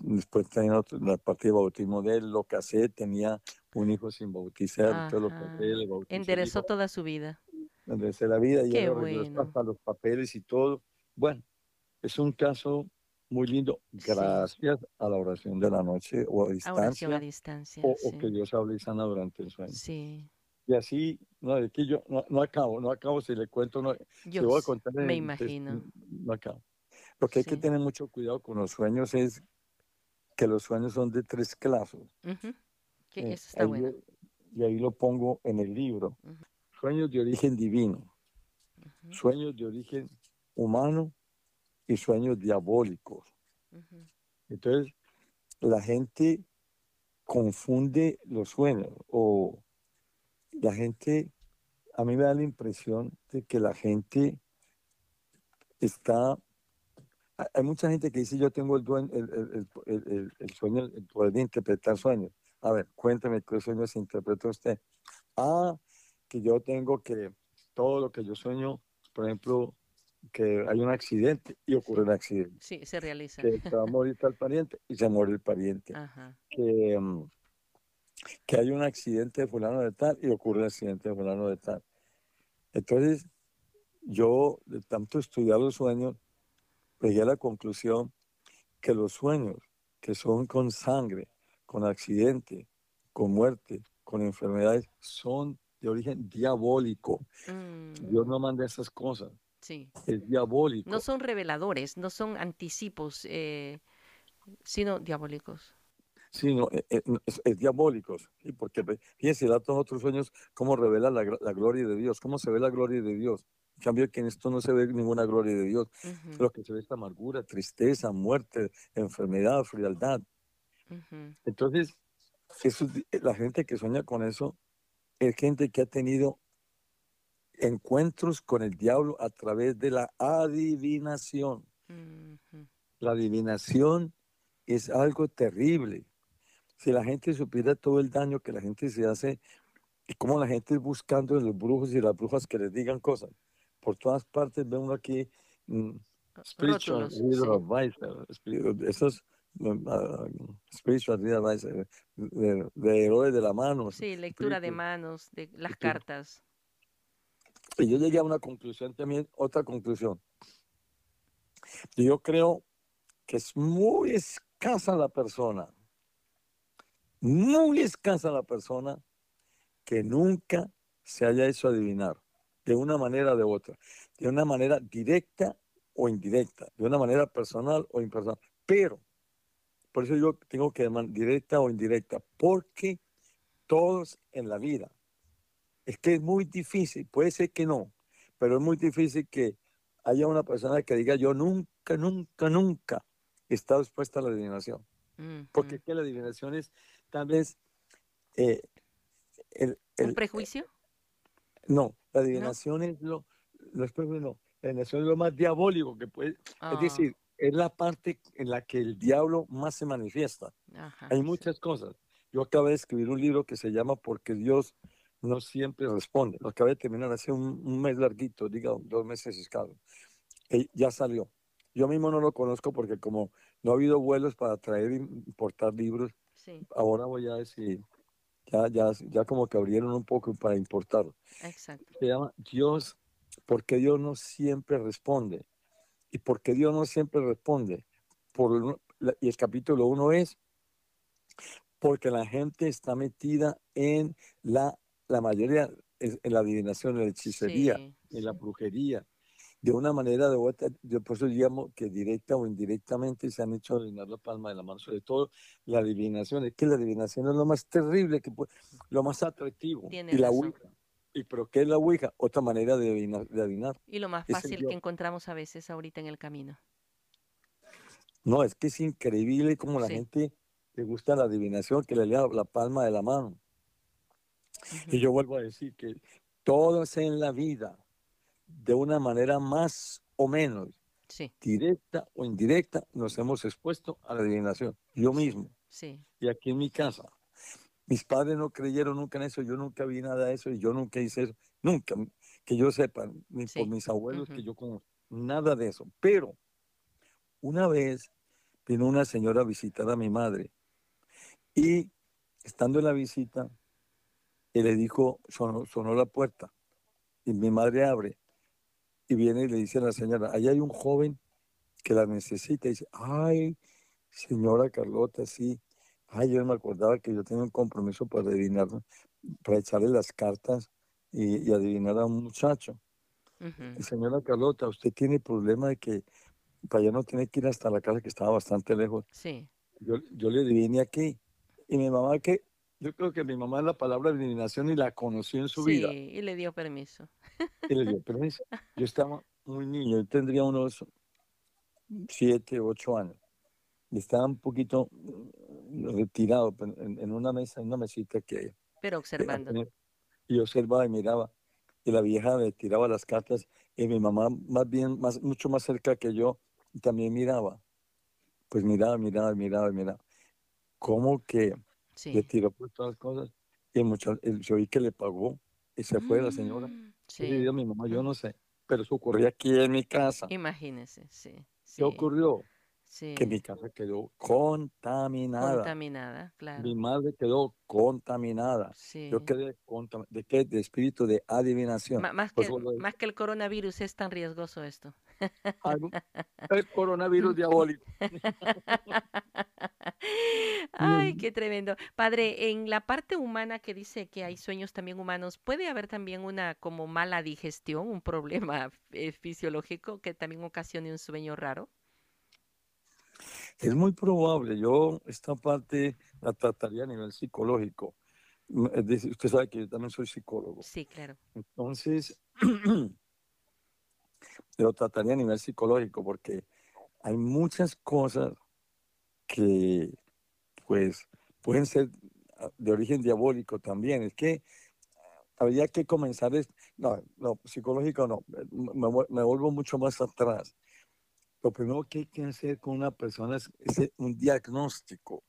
después tenía la parte de bautismo de él, lo casé, tenía un hijo sin bautizar, todos los papeles. Enderezó toda su vida donde la vida y hasta los papeles y todo. Bueno, es un caso muy lindo, gracias a la oración de la noche o a distancia. A distancia o, que Dios hable y sana durante el sueño. Sí, Y así, no, que yo no, no acabo, no acabo si le cuento, no, Yo si voy a contar me imagino. no acabo. Lo que hay que Sí. tener mucho cuidado con los sueños es que los sueños son de tres clases. Ujú. Que Eh, eso está ahí bueno. yo- y ahí lo pongo en el libro. Ujú. Sueños de origen divino, Ujú, sueños de origen humano y sueños diabólicos. ujú. Entonces, la gente confunde los sueños o la gente, a mí me da la impresión de que la gente está, hay- mucha gente que dice yo tengo el, el- el- el- el sueño, el poder de interpretar sueños. A ver, cuéntame qué sueños interpreta usted. Ah, que yo tengo que todo lo que yo sueño, por ejemplo, que hay un accidente y ocurre un accidente, Sí, se realiza. que se va a morir tal pariente y se muere el pariente, Ajá. que, mm, que hay un accidente de fulano de tal y ocurre un accidente de fulano de tal. Entonces, yo de tanto estudiar los sueños, llegué a la conclusión que los sueños que son con sangre, con accidente, con muerte, con enfermedades, son de origen diabólico. Mm, Dios no manda esas cosas, sí. es diabólico. No son reveladores, no son anticipos, eh, sino diabólicos. Sí, no, eh, eh, es, es diabólico, sí, porque fíjense, da todos otros sueños, cómo revela la, la gloria de Dios, cómo se ve la gloria de Dios. En cambio, que en esto no se ve ninguna gloria de Dios. Ujú, Lo que se ve es amargura, tristeza, muerte, enfermedad, frialdad. ujú. Entonces, eso, es la gente que sueña con eso es gente que ha tenido encuentros con el diablo a través de la adivinación. Ujú. La adivinación es algo terrible. Si la gente supiera todo el daño que la gente se hace y cómo la gente es buscando en los brujos y las brujas que les digan cosas. Por todas partes ve uno aquí mm, spiritual Rótulos, sí. advisor, esos ah, spiritual reader advisor, de, de héroes de la mano. Sí, lectura de manos, de las cartas. Y yo llegué a una conclusión también, otra conclusión. Yo creo que es muy escasa la persona, muy escasa la persona que nunca se haya hecho adivinar, de una manera o de otra, de una manera directa o indirecta, de una manera personal o impersonal. Pero, por eso yo tengo que llamar directa o indirecta, porque todos en la vida, es que es muy difícil, puede ser que no, pero es muy difícil que haya una persona que diga yo nunca, nunca, nunca he estado expuesta a la adivinación. Porque es que la adivinación es tal vez eh, el, ¿Un el- prejuicio? no, la adivinación es lo, no la adivinación es lo más diabólico que puede, Ah, es decir, es la parte en la que el diablo más se manifiesta. ajá, Hay sí. muchas cosas. Yo acabé de escribir un libro que se llama Porque Dios no siempre responde. Lo acabé de terminar hace un, un mes larguito, diga dos meses escasos. Eh, ya salió. Yo mismo no lo conozco porque como no ha habido vuelos para traer y importar libros, Sí, ahora voy a decir, ya, ya, ya como que abrieron un poco para importarlo. exacto. Se llama Dios, porque Dios no siempre responde. ¿Y porque Dios no siempre responde? Por, y el capítulo uno es porque la gente está metida en la, la mayoría, en la adivinación, en la hechicería, Sí, en la brujería. De una manera de otra, yo por eso llamo que directa o indirectamente se han hecho adivinar la palma de la mano, sobre todo la adivinación. Es que la adivinación es lo más terrible, que puede- lo más atractivo. Tiene y la razón. ¿Y pero qué es la Ouija? Otra manera de adivinar. De adivinar. Y lo más fácil yo. que encontramos a veces ahorita en el camino. No, es que es increíble cómo la Sí. gente le gusta la adivinación, que le lea la palma de la mano. Y yo vuelvo a decir que todos en la vida, de una manera más o menos Sí, directa o indirecta, nos hemos expuesto a la adivinación. Yo mismo, sí. y aquí en mi casa. Mis padres no creyeron nunca en eso, yo nunca vi nada de eso y yo nunca hice eso, nunca, que yo sepa, ni Sí. por mis abuelos que yo conozco, nada de eso. Pero una vez vino una señora a visitar a mi madre y estando en la visita, y le dijo, sonó, sonó la puerta y mi madre abre y viene y le dice a la señora, ahí hay un joven que la necesita y dice, ay, señora Carlota, sí, ay, yo no me acordaba que yo tenía un compromiso para adivinarlo. para echarle las cartas y, adivinar a un muchacho. Señora Carlota, usted tiene problema de que para allá no tiene que ir hasta la casa que estaba bastante lejos. Sí. Yo, yo le adiviné aquí. Y mi mamá que yo creo que mi mamá la palabra adivinación y la conoció en su vida. Sí, y le dio permiso. Y le dio permiso. Yo estaba muy niño, yo tendría unos siete, ocho años. Y estaba un poquito retirado en, una mesa, en una mesita que... Pero observando. Y observaba y miraba. Y la vieja me tiraba las cartas y mi mamá más bien, más, mucho más cerca que yo, también miraba. Pues miraba, miraba, miraba, miraba. ¿Cómo que le tiró por todas las cosas? Y mucho, yo vi que le pagó y se fue la señora. Mm, sí. Y mi mamá, yo no sé, pero eso ocurría aquí en mi casa. Imagínese, sí. ¿Qué ocurrió? Que mi casa quedó contaminada. Contaminada, claro. Mi madre quedó contaminada. Yo quedé contaminada. ¿De qué? De espíritu de adivinación. más, pues que el coronavirus es tan riesgoso esto. el coronavirus diabólico. Ay, qué tremendo. Padre, en la parte humana que dice que hay sueños también humanos, ¿puede haber también una como mala digestión, un problema eh, fisiológico que también ocasione un sueño raro? Es muy probable, yo esta parte la trataría a nivel psicológico. Mm, es decir, usted sabe que yo también soy psicólogo. Sí, claro. Entonces, lo trataría a nivel psicológico porque hay muchas cosas que pues pueden ser ah, de origen diabólico también. Es que habría que comenzar, no, no, psicológico no, me, me, vuelvo mucho más atrás lo primero que hay que hacer con una persona es, un diagnóstico.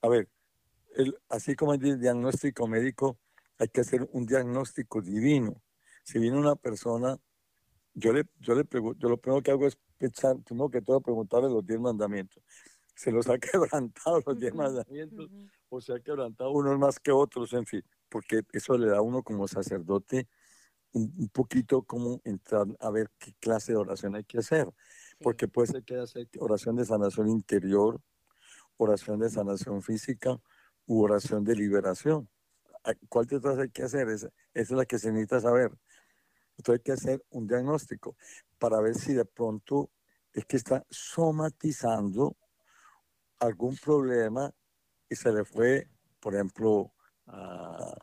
A ver, así como hay el diagnóstico médico, hay que hacer un diagnóstico divino. Si viene una persona, yo le, yo le pregunto, yo lo primero que hago es pensar, primero que todo, preguntarle los diez mandamientos. ¿Se los ha quebrantado los diez mandamientos? ¿O se ha quebrantado unos más que otros? En fin, porque eso le da a uno como sacerdote un, poquito como entrar a ver qué clase de oración hay que hacer porque puede ser que haya oración de sanación interior, oración de sanación física u oración de liberación. ¿Cuál de todas hay que hacer? Esa, es la que se necesita saber. Entonces hay que hacer un diagnóstico para ver si de pronto es que está somatizando algún problema y se le fue, por ejemplo, a,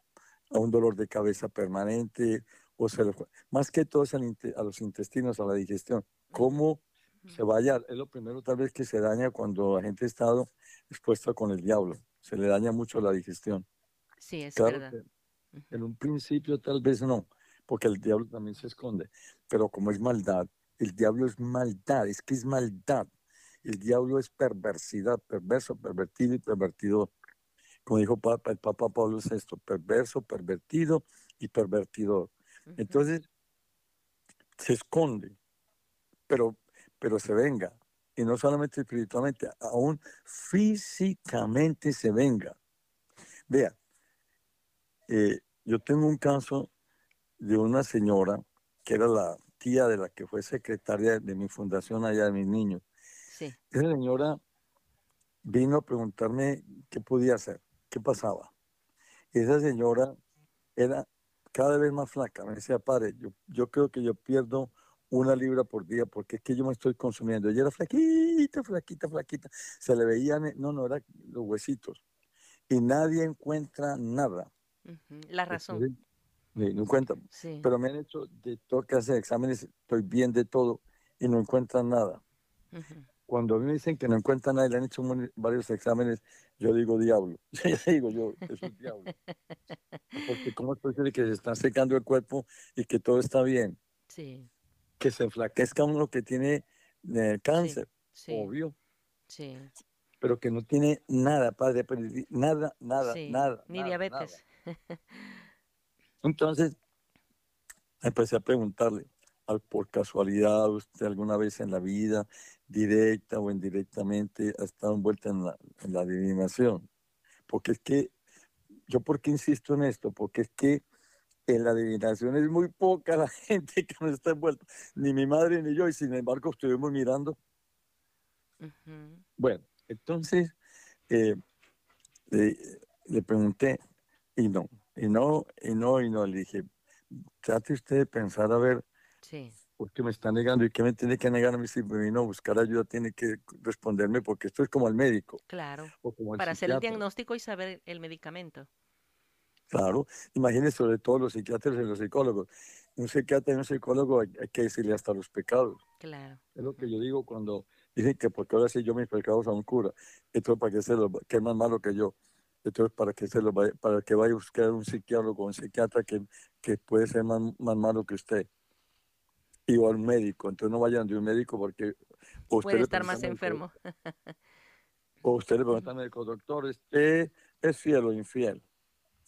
un dolor de cabeza permanente o se le fue, más que todo a los intestinos, a la digestión. ¿Cómo se vaya, es lo primero tal vez que se daña cuando la gente ha estado expuesta con el diablo, se le daña mucho la digestión. Sí, es verdad. En un principio tal vez no, porque el diablo también se esconde, pero como es maldad, el diablo es maldad, es que es maldad. El diablo es perversidad, perverso, pervertido y pervertido. Como dijo el Papa Pablo VI, perverso, pervertido y pervertidor. Entonces, se esconde, pero pero se venga. Y no solamente espiritualmente, aún físicamente se venga. Vea, eh, yo tengo un caso de una señora que era la tía de la que fue secretaria de mi fundación allá de mis niños. Sí. Esa señora vino a preguntarme qué podía hacer, qué pasaba. Esa señora era cada vez más flaca. Me decía, padre, yo, yo creo que yo pierdo una libra por día, porque es que yo me estoy consumiendo. Ella era flaquita, flaquita, flaquita. Se le veían, no, no, eran los huesitos. Y nadie encuentra nada. La razón. no encuentra Pero me han hecho de todo que hacer exámenes, estoy bien de todo y no encuentran nada. Cuando a mí me dicen que no encuentran nada y le han hecho varios exámenes, yo digo diablo. yo digo yo, es un diablo. Porque cómo es posible que se está secando el cuerpo y que todo está bien. Sí que se enflaquezca uno que tiene eh, cáncer, obvio. Sí. Pero que no tiene nada, padre, nada, nada, nada. Ni diabetes. Entonces, empecé a preguntarle, por casualidad, usted alguna vez en la vida, directa o indirectamente, ha estado envuelta en la, en la adivinación. Porque es que, yo por qué insisto en esto, porque es que en la adivinación es muy poca la gente que no está envuelta, ni mi madre ni yo, y sin embargo estuvimos mirando. Bueno, entonces eh, le, pregunté y no, y no, y no, y no. Le dije, trate usted de pensar a ver Sí, por qué me está negando y qué me tiene que negar a mí si me vino a buscar ayuda, tiene que responderme porque esto es como el médico claro. como Para hacer el diagnóstico y saber el medicamento. Claro, imagínese sobre todo los psiquiatras y los psicólogos. Un psiquiatra y un psicólogo hay, hay que decirle hasta los pecados. Claro. Es lo que yo digo cuando dicen que porque ahora sí yo mis pecados a un cura. Entonces, ¿para qué se los, que es más malo que yo? Entonces, ¿para qué se los vaya, para que vaya a buscar un psiquiatra o un psiquiatra que, que puede ser más, más malo que usted? Y o al médico. Entonces no vayan de un médico porque Puede estar más enfermo. O usted le pregunta al médico, doctor, ¿usted es fiel o infiel?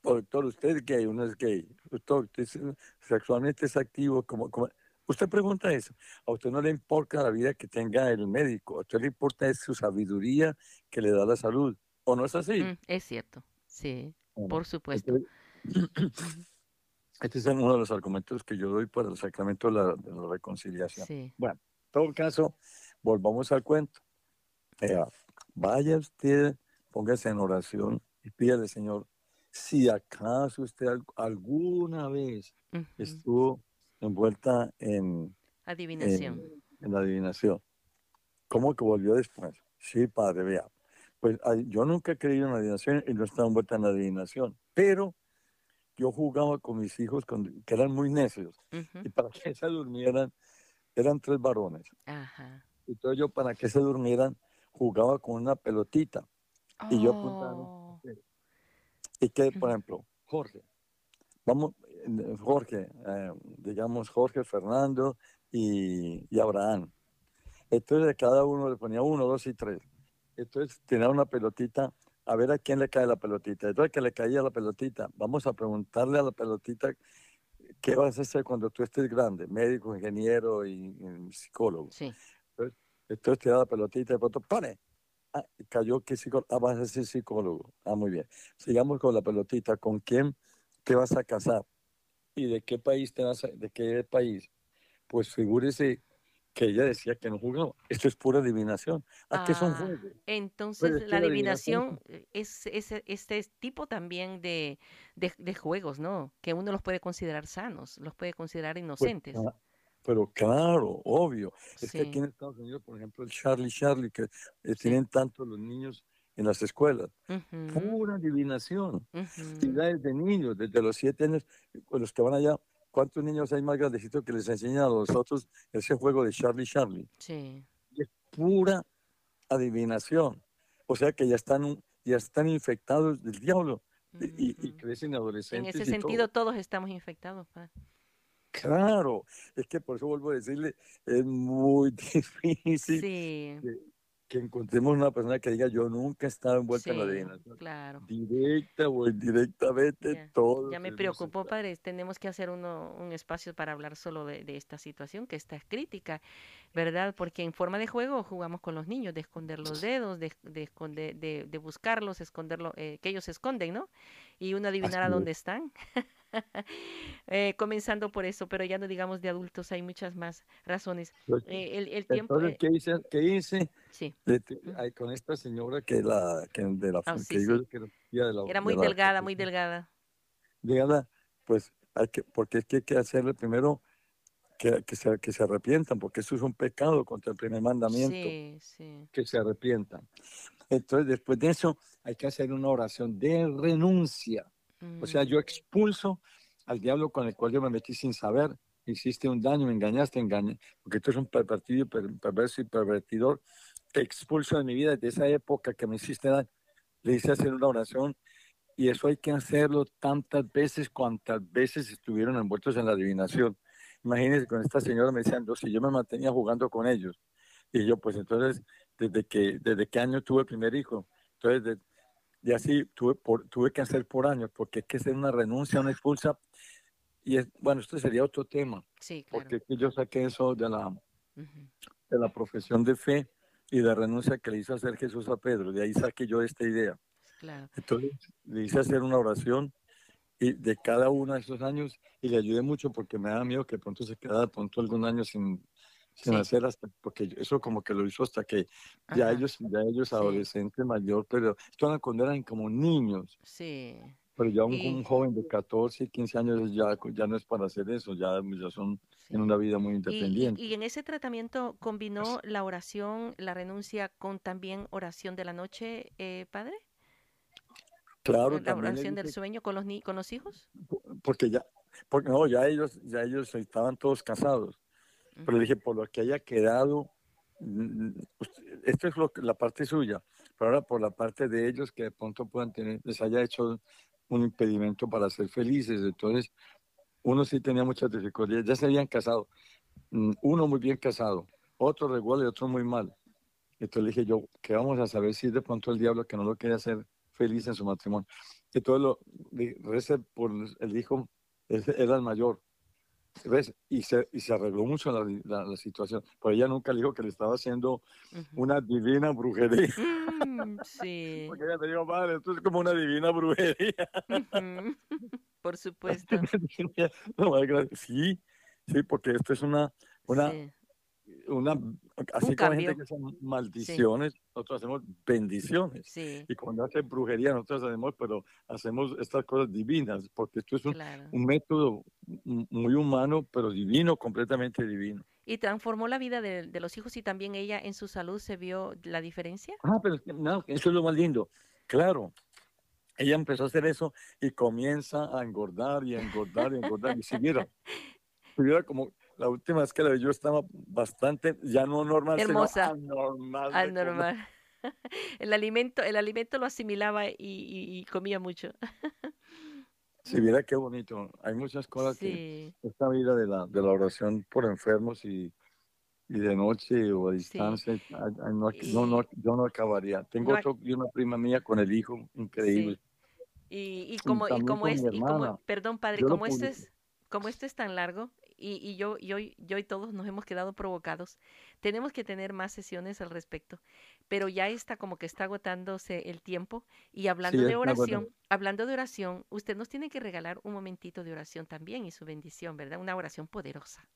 Doctor, ¿usted es gay o no es gay? Doctor, ¿usted es- sexualmente es activo? como como Usted pregunta eso. A usted no le importa la vida que tenga el médico. A usted le importa es su sabiduría que le da la salud. ¿O no es así? Mm, es cierto. Sí, Bueno, por supuesto. entonces, este es uno de los argumentos que yo doy para el sacramento de la, de la reconciliación. Sí, Bueno, en todo caso, volvamos al cuento. Vea, vaya usted, póngase en oración y pídale, Señor, si acaso usted al- alguna vez estuvo envuelta en, Adivinación. en la adivinación, ¿cómo que volvió después? Sí, padre, vea. Pues yo nunca he creído en la adivinación y no estaba envuelta en la adivinación, pero yo jugaba con mis hijos con- que eran muy necios y para que se durmieran, eran tres varones. Ajá. Entonces yo para que se durmieran jugaba con una pelotita. Y yo apuntaba, Y que, por ejemplo, Jorge, vamos, eh, Jorge, eh, digamos Jorge, Fernando y, y Abraham. Entonces cada uno le ponía uno, dos y tres. Entonces tenía una pelotita, a ver a quién le cae la pelotita. Entonces que le caía la pelotita, vamos a preguntarle a la pelotita qué vas a hacer cuando tú estés grande, médico, ingeniero y, y psicólogo. sí. Entonces te da la pelotita y de pronto, ¡pane! Ah, cayó que psicólogo. Ah, vas a ser psicólogo. Ah, muy bien. Sigamos con la pelotita. ¿Con quién te vas a casar? ¿Y de qué país te vas a, de qué país? Pues figúrese que ella decía que no jugaba. Esto es pura adivinación. ¿A qué son Ah, juegos? Entonces, la adivinación- adivinación es, es este tipo también de, de, de juegos, ¿no? Que uno los puede considerar sanos, los puede considerar Pues, inocentes. ah, pero claro, obvio. Es que aquí Sí. en Estados Unidos, por ejemplo, el Charlie Charlie, que eh, Sí. tienen tanto los niños en las escuelas. Ujú, Pura adivinación. Y ujú. ya desde niños, desde los siete años, pues los que van allá, ¿cuántos niños hay más grandecitos que les enseñan a los otros ese juego de Charlie Charlie? Sí. Y es pura adivinación. O sea que ya están, ya están infectados del diablo y, y- y crecen En adolescentes. ese y todo. sentido, todos estamos infectados. pa. Claro, es que por eso vuelvo a decirle, es muy difícil Sí, que, que encontremos una persona que diga yo nunca he estado envuelta en la sí, adivinación. claro. Directa o indirectamente, Ya, todos Ya me preocupó, padre. Tenemos que hacer uno, un espacio para hablar solo de, de esta situación, que esta es crítica, ¿verdad? Porque en forma de juego jugamos con los niños, de esconder los dedos, de, de esconder, de, de buscarlos, esconderlo, eh, que ellos se esconden, ¿no? Y uno adivinar a Así es. dónde están. Eh, comenzando por eso, pero ya no digamos de adultos, hay muchas más razones. Eh, el, el tiempo, Entonces, eh, ¿qué hice? ¿Qué hice? sí, de- ay, con esta señora que la que de la Ah, que sí, yo que era tía de la, era de muy la delgada, muy delgada. Dígala, pues hay que porque es que hay que hacerle primero que, que se que se arrepientan porque eso es un pecado contra el primer mandamiento Sí, sí. que se arrepientan entonces después de eso hay que hacer una oración de renuncia o sea Mm, yo expulso al diablo con el cual yo me metí sin saber hiciste un daño me engañaste engañé porque tú eres un pervertido per- perverso y pervertidor te expulso de mi vida desde esa época que me hiciste daño le hice hacer una oración y eso hay que hacerlo tantas veces cuantas veces estuvieron envueltos en la adivinación. Imagínense con esta señora me decían, "No, si yo me mantenía jugando con ellos. Y yo, pues entonces, desde que desde qué año tuve el primer hijo. Entonces, de- y así tuve, por, tuve que hacer por años, porque hay que hacer una renuncia, una expulsa. Y es, bueno, esto sería otro tema, Sí, claro. porque es que yo saqué eso de la, Ujú. de la profesión de fe y de renuncia que le hizo hacer Jesús a Pedro. De ahí saqué yo esta idea. Claro. Entonces le hice hacer una oración y de cada uno de esos años y le ayudé mucho porque me da miedo que pronto se quedara pronto algún año sin, sin Sí. hacer hasta porque eso como que lo hizo hasta que ya Ajá. ellos ya ellos Sí. adolescentes mayor pero esto cuando eran como niños Sí. Pero ya un, Y- un joven de 14, 15 años ya, ya no es para hacer eso, ya, ya son Sí. en una vida muy Y- y, independiente. y en ese tratamiento combinó la oración, la renuncia con también oración de la noche, eh, padre, claro, la también oración del sueño con los ni con los hijos. porque ya, porque no, ya ellos, ya ellos estaban todos casados. Pero le dije, por lo que haya quedado, mm, usted- esto es lo que, la parte suya, pero ahora por la parte de ellos que de pronto puedan tener, les haya hecho un impedimento para ser felices. Entonces, uno sí tenía muchas dificultades, ya se habían casado, Mm, uno muy bien casado, otro regular y otro muy mal. Entonces le dije yo, ¿qué vamos a saber si de pronto el diablo que no lo quería hacer feliz en su matrimonio? Entonces lo por el hijo, era el mayor. ¿Ves? Y se, y se arregló mucho la, la- la situación. Pero ella nunca le dijo que le estaba haciendo una divina brujería. Mm, sí. Porque ella le dijo, madre, esto es como una divina brujería. Por supuesto. No, sí, sí, porque esto es una, una, Sí. Una así como hay gente que hacen maldiciones, nosotros hacemos bendiciones. Sí, Y cuando hace brujería, nosotros hacemos, pero hacemos estas cosas divinas, porque esto es un, claro. un método muy humano, pero divino, completamente divino. Y transformó la vida de, de los hijos y también ella en su salud se vio la diferencia. Ah, pero no, eso es lo más lindo. Claro, ella empezó a hacer eso y comienza a engordar y a engordar y a engordar. Y si viera, si viera como la última vez que la vi, yo estaba bastante, ya no normal, sino Hermosa. anormal. de Al comer. normal. El alimento, el alimento lo asimilaba y, y- y comía mucho. Si viera qué bonito. Hay muchas cosas que Sí, esta vida de la, de la oración por enfermos y, y de noche o a Sí. distancia, ay, no, no, no, yo no acabaría. Tengo No, otro, y una prima mía con el hijo, increíble. y, y como, y como es, y como, perdón padre, Yo como este es, como esto es tan largo y, y yo, y hoy, yo y todos nos hemos quedado provocados, tenemos que tener más sesiones al respecto, pero ya está como que está agotándose el tiempo y hablando Sí, de oración, hablando de oración, usted nos tiene que regalar un momentito de oración también y su bendición, ¿verdad? Una oración poderosa.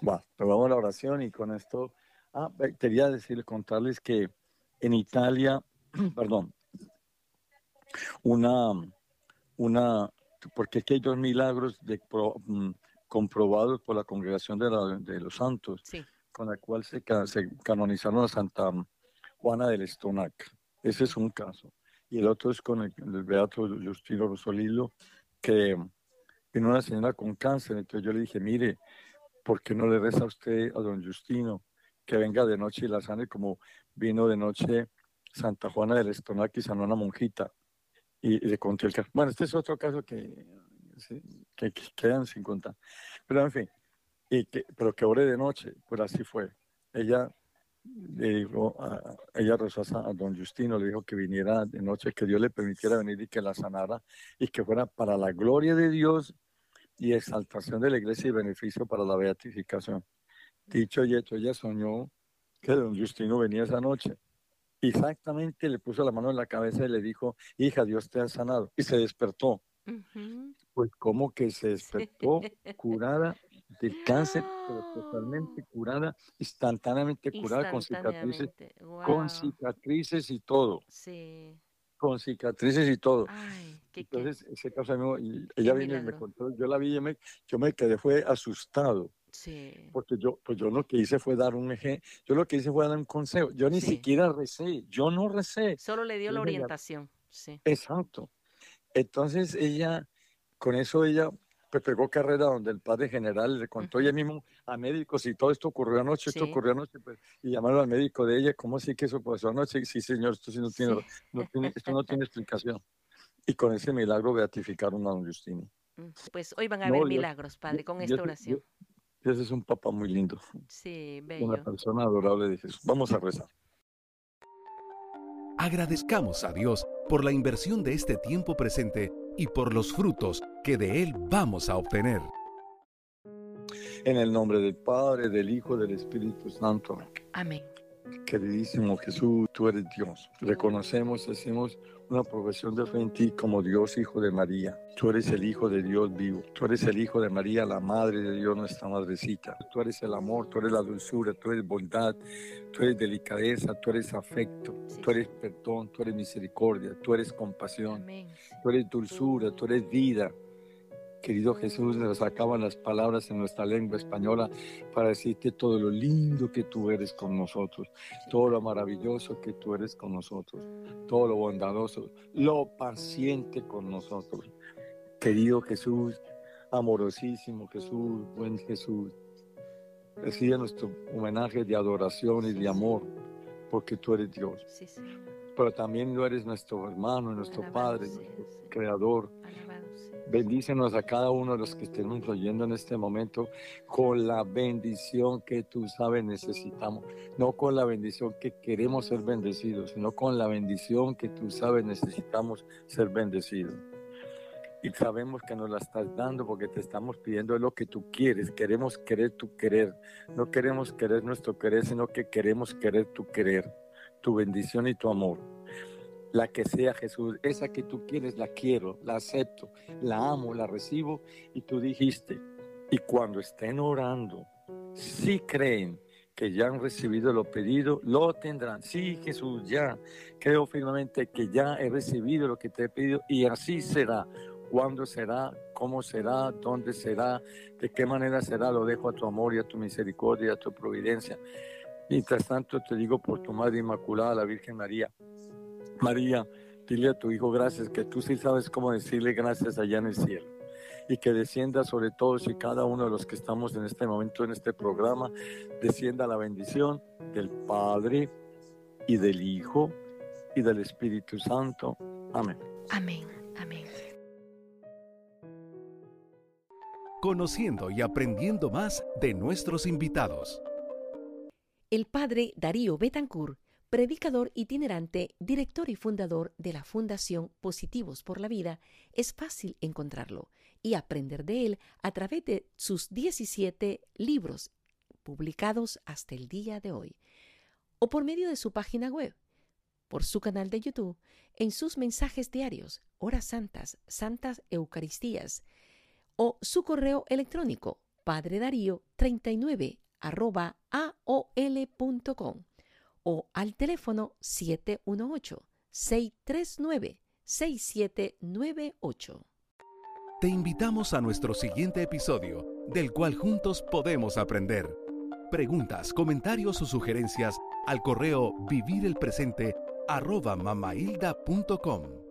Bueno, pues vamos a la oración y con esto, ah, eh, quería decirles, contarles que en Italia, perdón, una, una, porque aquí hay dos milagros de, pro- mm, comprobados por la congregación de, la- de los santos, Sí, con la cual se, se canonizaron a Santa Juana del Estonac. Ese es un caso. Y el otro es con el, el beato Justino Rosolillo, que vino una señora con cáncer. Entonces yo le dije, mire, ¿por qué no le reza a usted a don Justino que venga de noche y la sane como vino de noche Santa Juana del Estonac y sanó una monjita? Y, y le conté el caso. Bueno, este es otro caso que, que, que quedan sin contar. Pero en fin, y que, pero que ore de noche, pues así fue. Ella le dijo, a- ella rezó a, Sa- a don Justino, le dijo que viniera de noche, que Dios le permitiera venir y que la sanara y que fuera para la gloria de Dios y exaltación de la iglesia y beneficio para la beatificación. Dicho y hecho, ella soñó que don Justino venía esa noche. Exactamente le puso la mano en la cabeza y le dijo, hija, Dios te ha sanado. Y se despertó. Pues como que se despertó curada del cáncer, pero ¡Ah! totalmente curada, instantáneamente curada con cicatrices, con cicatrices y todo, Sí. con cicatrices y todo. Ay, qué, qué- Entonces, ese caso amigo, y ella viene y me contó, yo la vi, y me, yo me quedé, fue asustado, sí. porque yo, pues yo lo que hice fue dar un eje, yo lo que hice fue dar un consejo, yo ni Sí. siquiera recé, yo no recé, Solo le dio Yo la orientación. Sí. Exacto. Entonces ella, con eso ella pues, pegó carrera donde el padre general le contó Ujú. ella mismo a médicos y todo esto ocurrió anoche, esto Sí. ocurrió anoche, pues, y llamaron al médico de ella, ¿cómo así que eso pasó anoche? Sí, señor, esto sí no tiene, Sí. no tiene, esto no tiene explicación. Y con ese milagro beatificaron a don Justino. Mm, Pues hoy van a No, haber milagros, Padre, con esta oración. ese es un papá muy lindo, Sí, una bello. persona adorable de Jesús. Vamos a rezar. Agradezcamos a Dios por la inversión de este tiempo presente y por los frutos que de Él vamos a obtener. En el nombre del Padre, del Hijo, del Espíritu Santo. Amén. Queridísimo Jesús, tú eres Dios. Reconocemos, hacemos una profesión de fe en ti como Dios, Hijo de María. Tú eres el Hijo de Dios vivo. Tú eres el Hijo de María, la Madre de Dios, nuestra Madrecita. Tú eres el amor, tú eres la dulzura, tú eres bondad, tú eres delicadeza, tú eres afecto, tú eres perdón, tú eres misericordia, tú eres compasión, tú eres dulzura, tú eres vida. Querido Jesús, nos acaban las palabras en nuestra lengua española para decirte todo lo lindo que tú eres con nosotros, todo lo maravilloso que tú eres con nosotros, todo lo bondadoso, lo paciente con nosotros. Querido Jesús, amorosísimo Jesús, buen Jesús, recibe nuestro homenaje de adoración y de amor, porque tú eres Dios. Pero también tú eres nuestro hermano, nuestro Padre, nuestro Creador Bendícenos a cada uno de los que estemos oyendo en este momento con la bendición que tú sabes necesitamos. No con la bendición que queremos ser bendecidos, sino con la bendición que tú sabes necesitamos ser bendecidos. Y sabemos que nos la estás dando porque te estamos pidiendo lo que tú quieres. Queremos querer tu querer. No queremos querer nuestro querer, sino que queremos querer tu querer, tu bendición y tu amor la que sea Jesús, esa que tú quieres, la quiero, la acepto, la amo, la recibo. Y tú dijiste, y cuando estén orando, si creen que ya han recibido lo pedido, lo tendrán. Sí, Jesús, ya creo firmemente que ya he recibido lo que te he pedido y así será. ¿Cuándo será? ¿Cómo será? ¿Dónde será? ¿De qué manera será? Lo dejo a tu amor y a tu misericordia, a tu providencia. Mientras tanto te digo por tu Madre Inmaculada, la Virgen María, María, dile a tu Hijo gracias, que tú sí sabes cómo decirle gracias allá en el cielo. Y que descienda sobre todos y cada uno de los que estamos en este momento en este programa, descienda la bendición del Padre y del Hijo y del Espíritu Santo. Amén. Amén. Amén. Conociendo y aprendiendo más de nuestros invitados. El padre Darío Betancourt predicador itinerante, director y fundador de la Fundación Positivos por la Vida, es fácil encontrarlo y aprender de él a través de sus 17 libros publicados hasta el día de hoy, o por medio de su página web, por su canal de YouTube, en sus mensajes diarios, horas santas, santas Eucaristías, o su correo electrónico, padredarío39 aol.com o al teléfono 718-639-6798. Te invitamos a nuestro siguiente episodio, del cual juntos podemos aprender. Preguntas, comentarios o sugerencias al correo vivirelpresente arroba mamailda.com.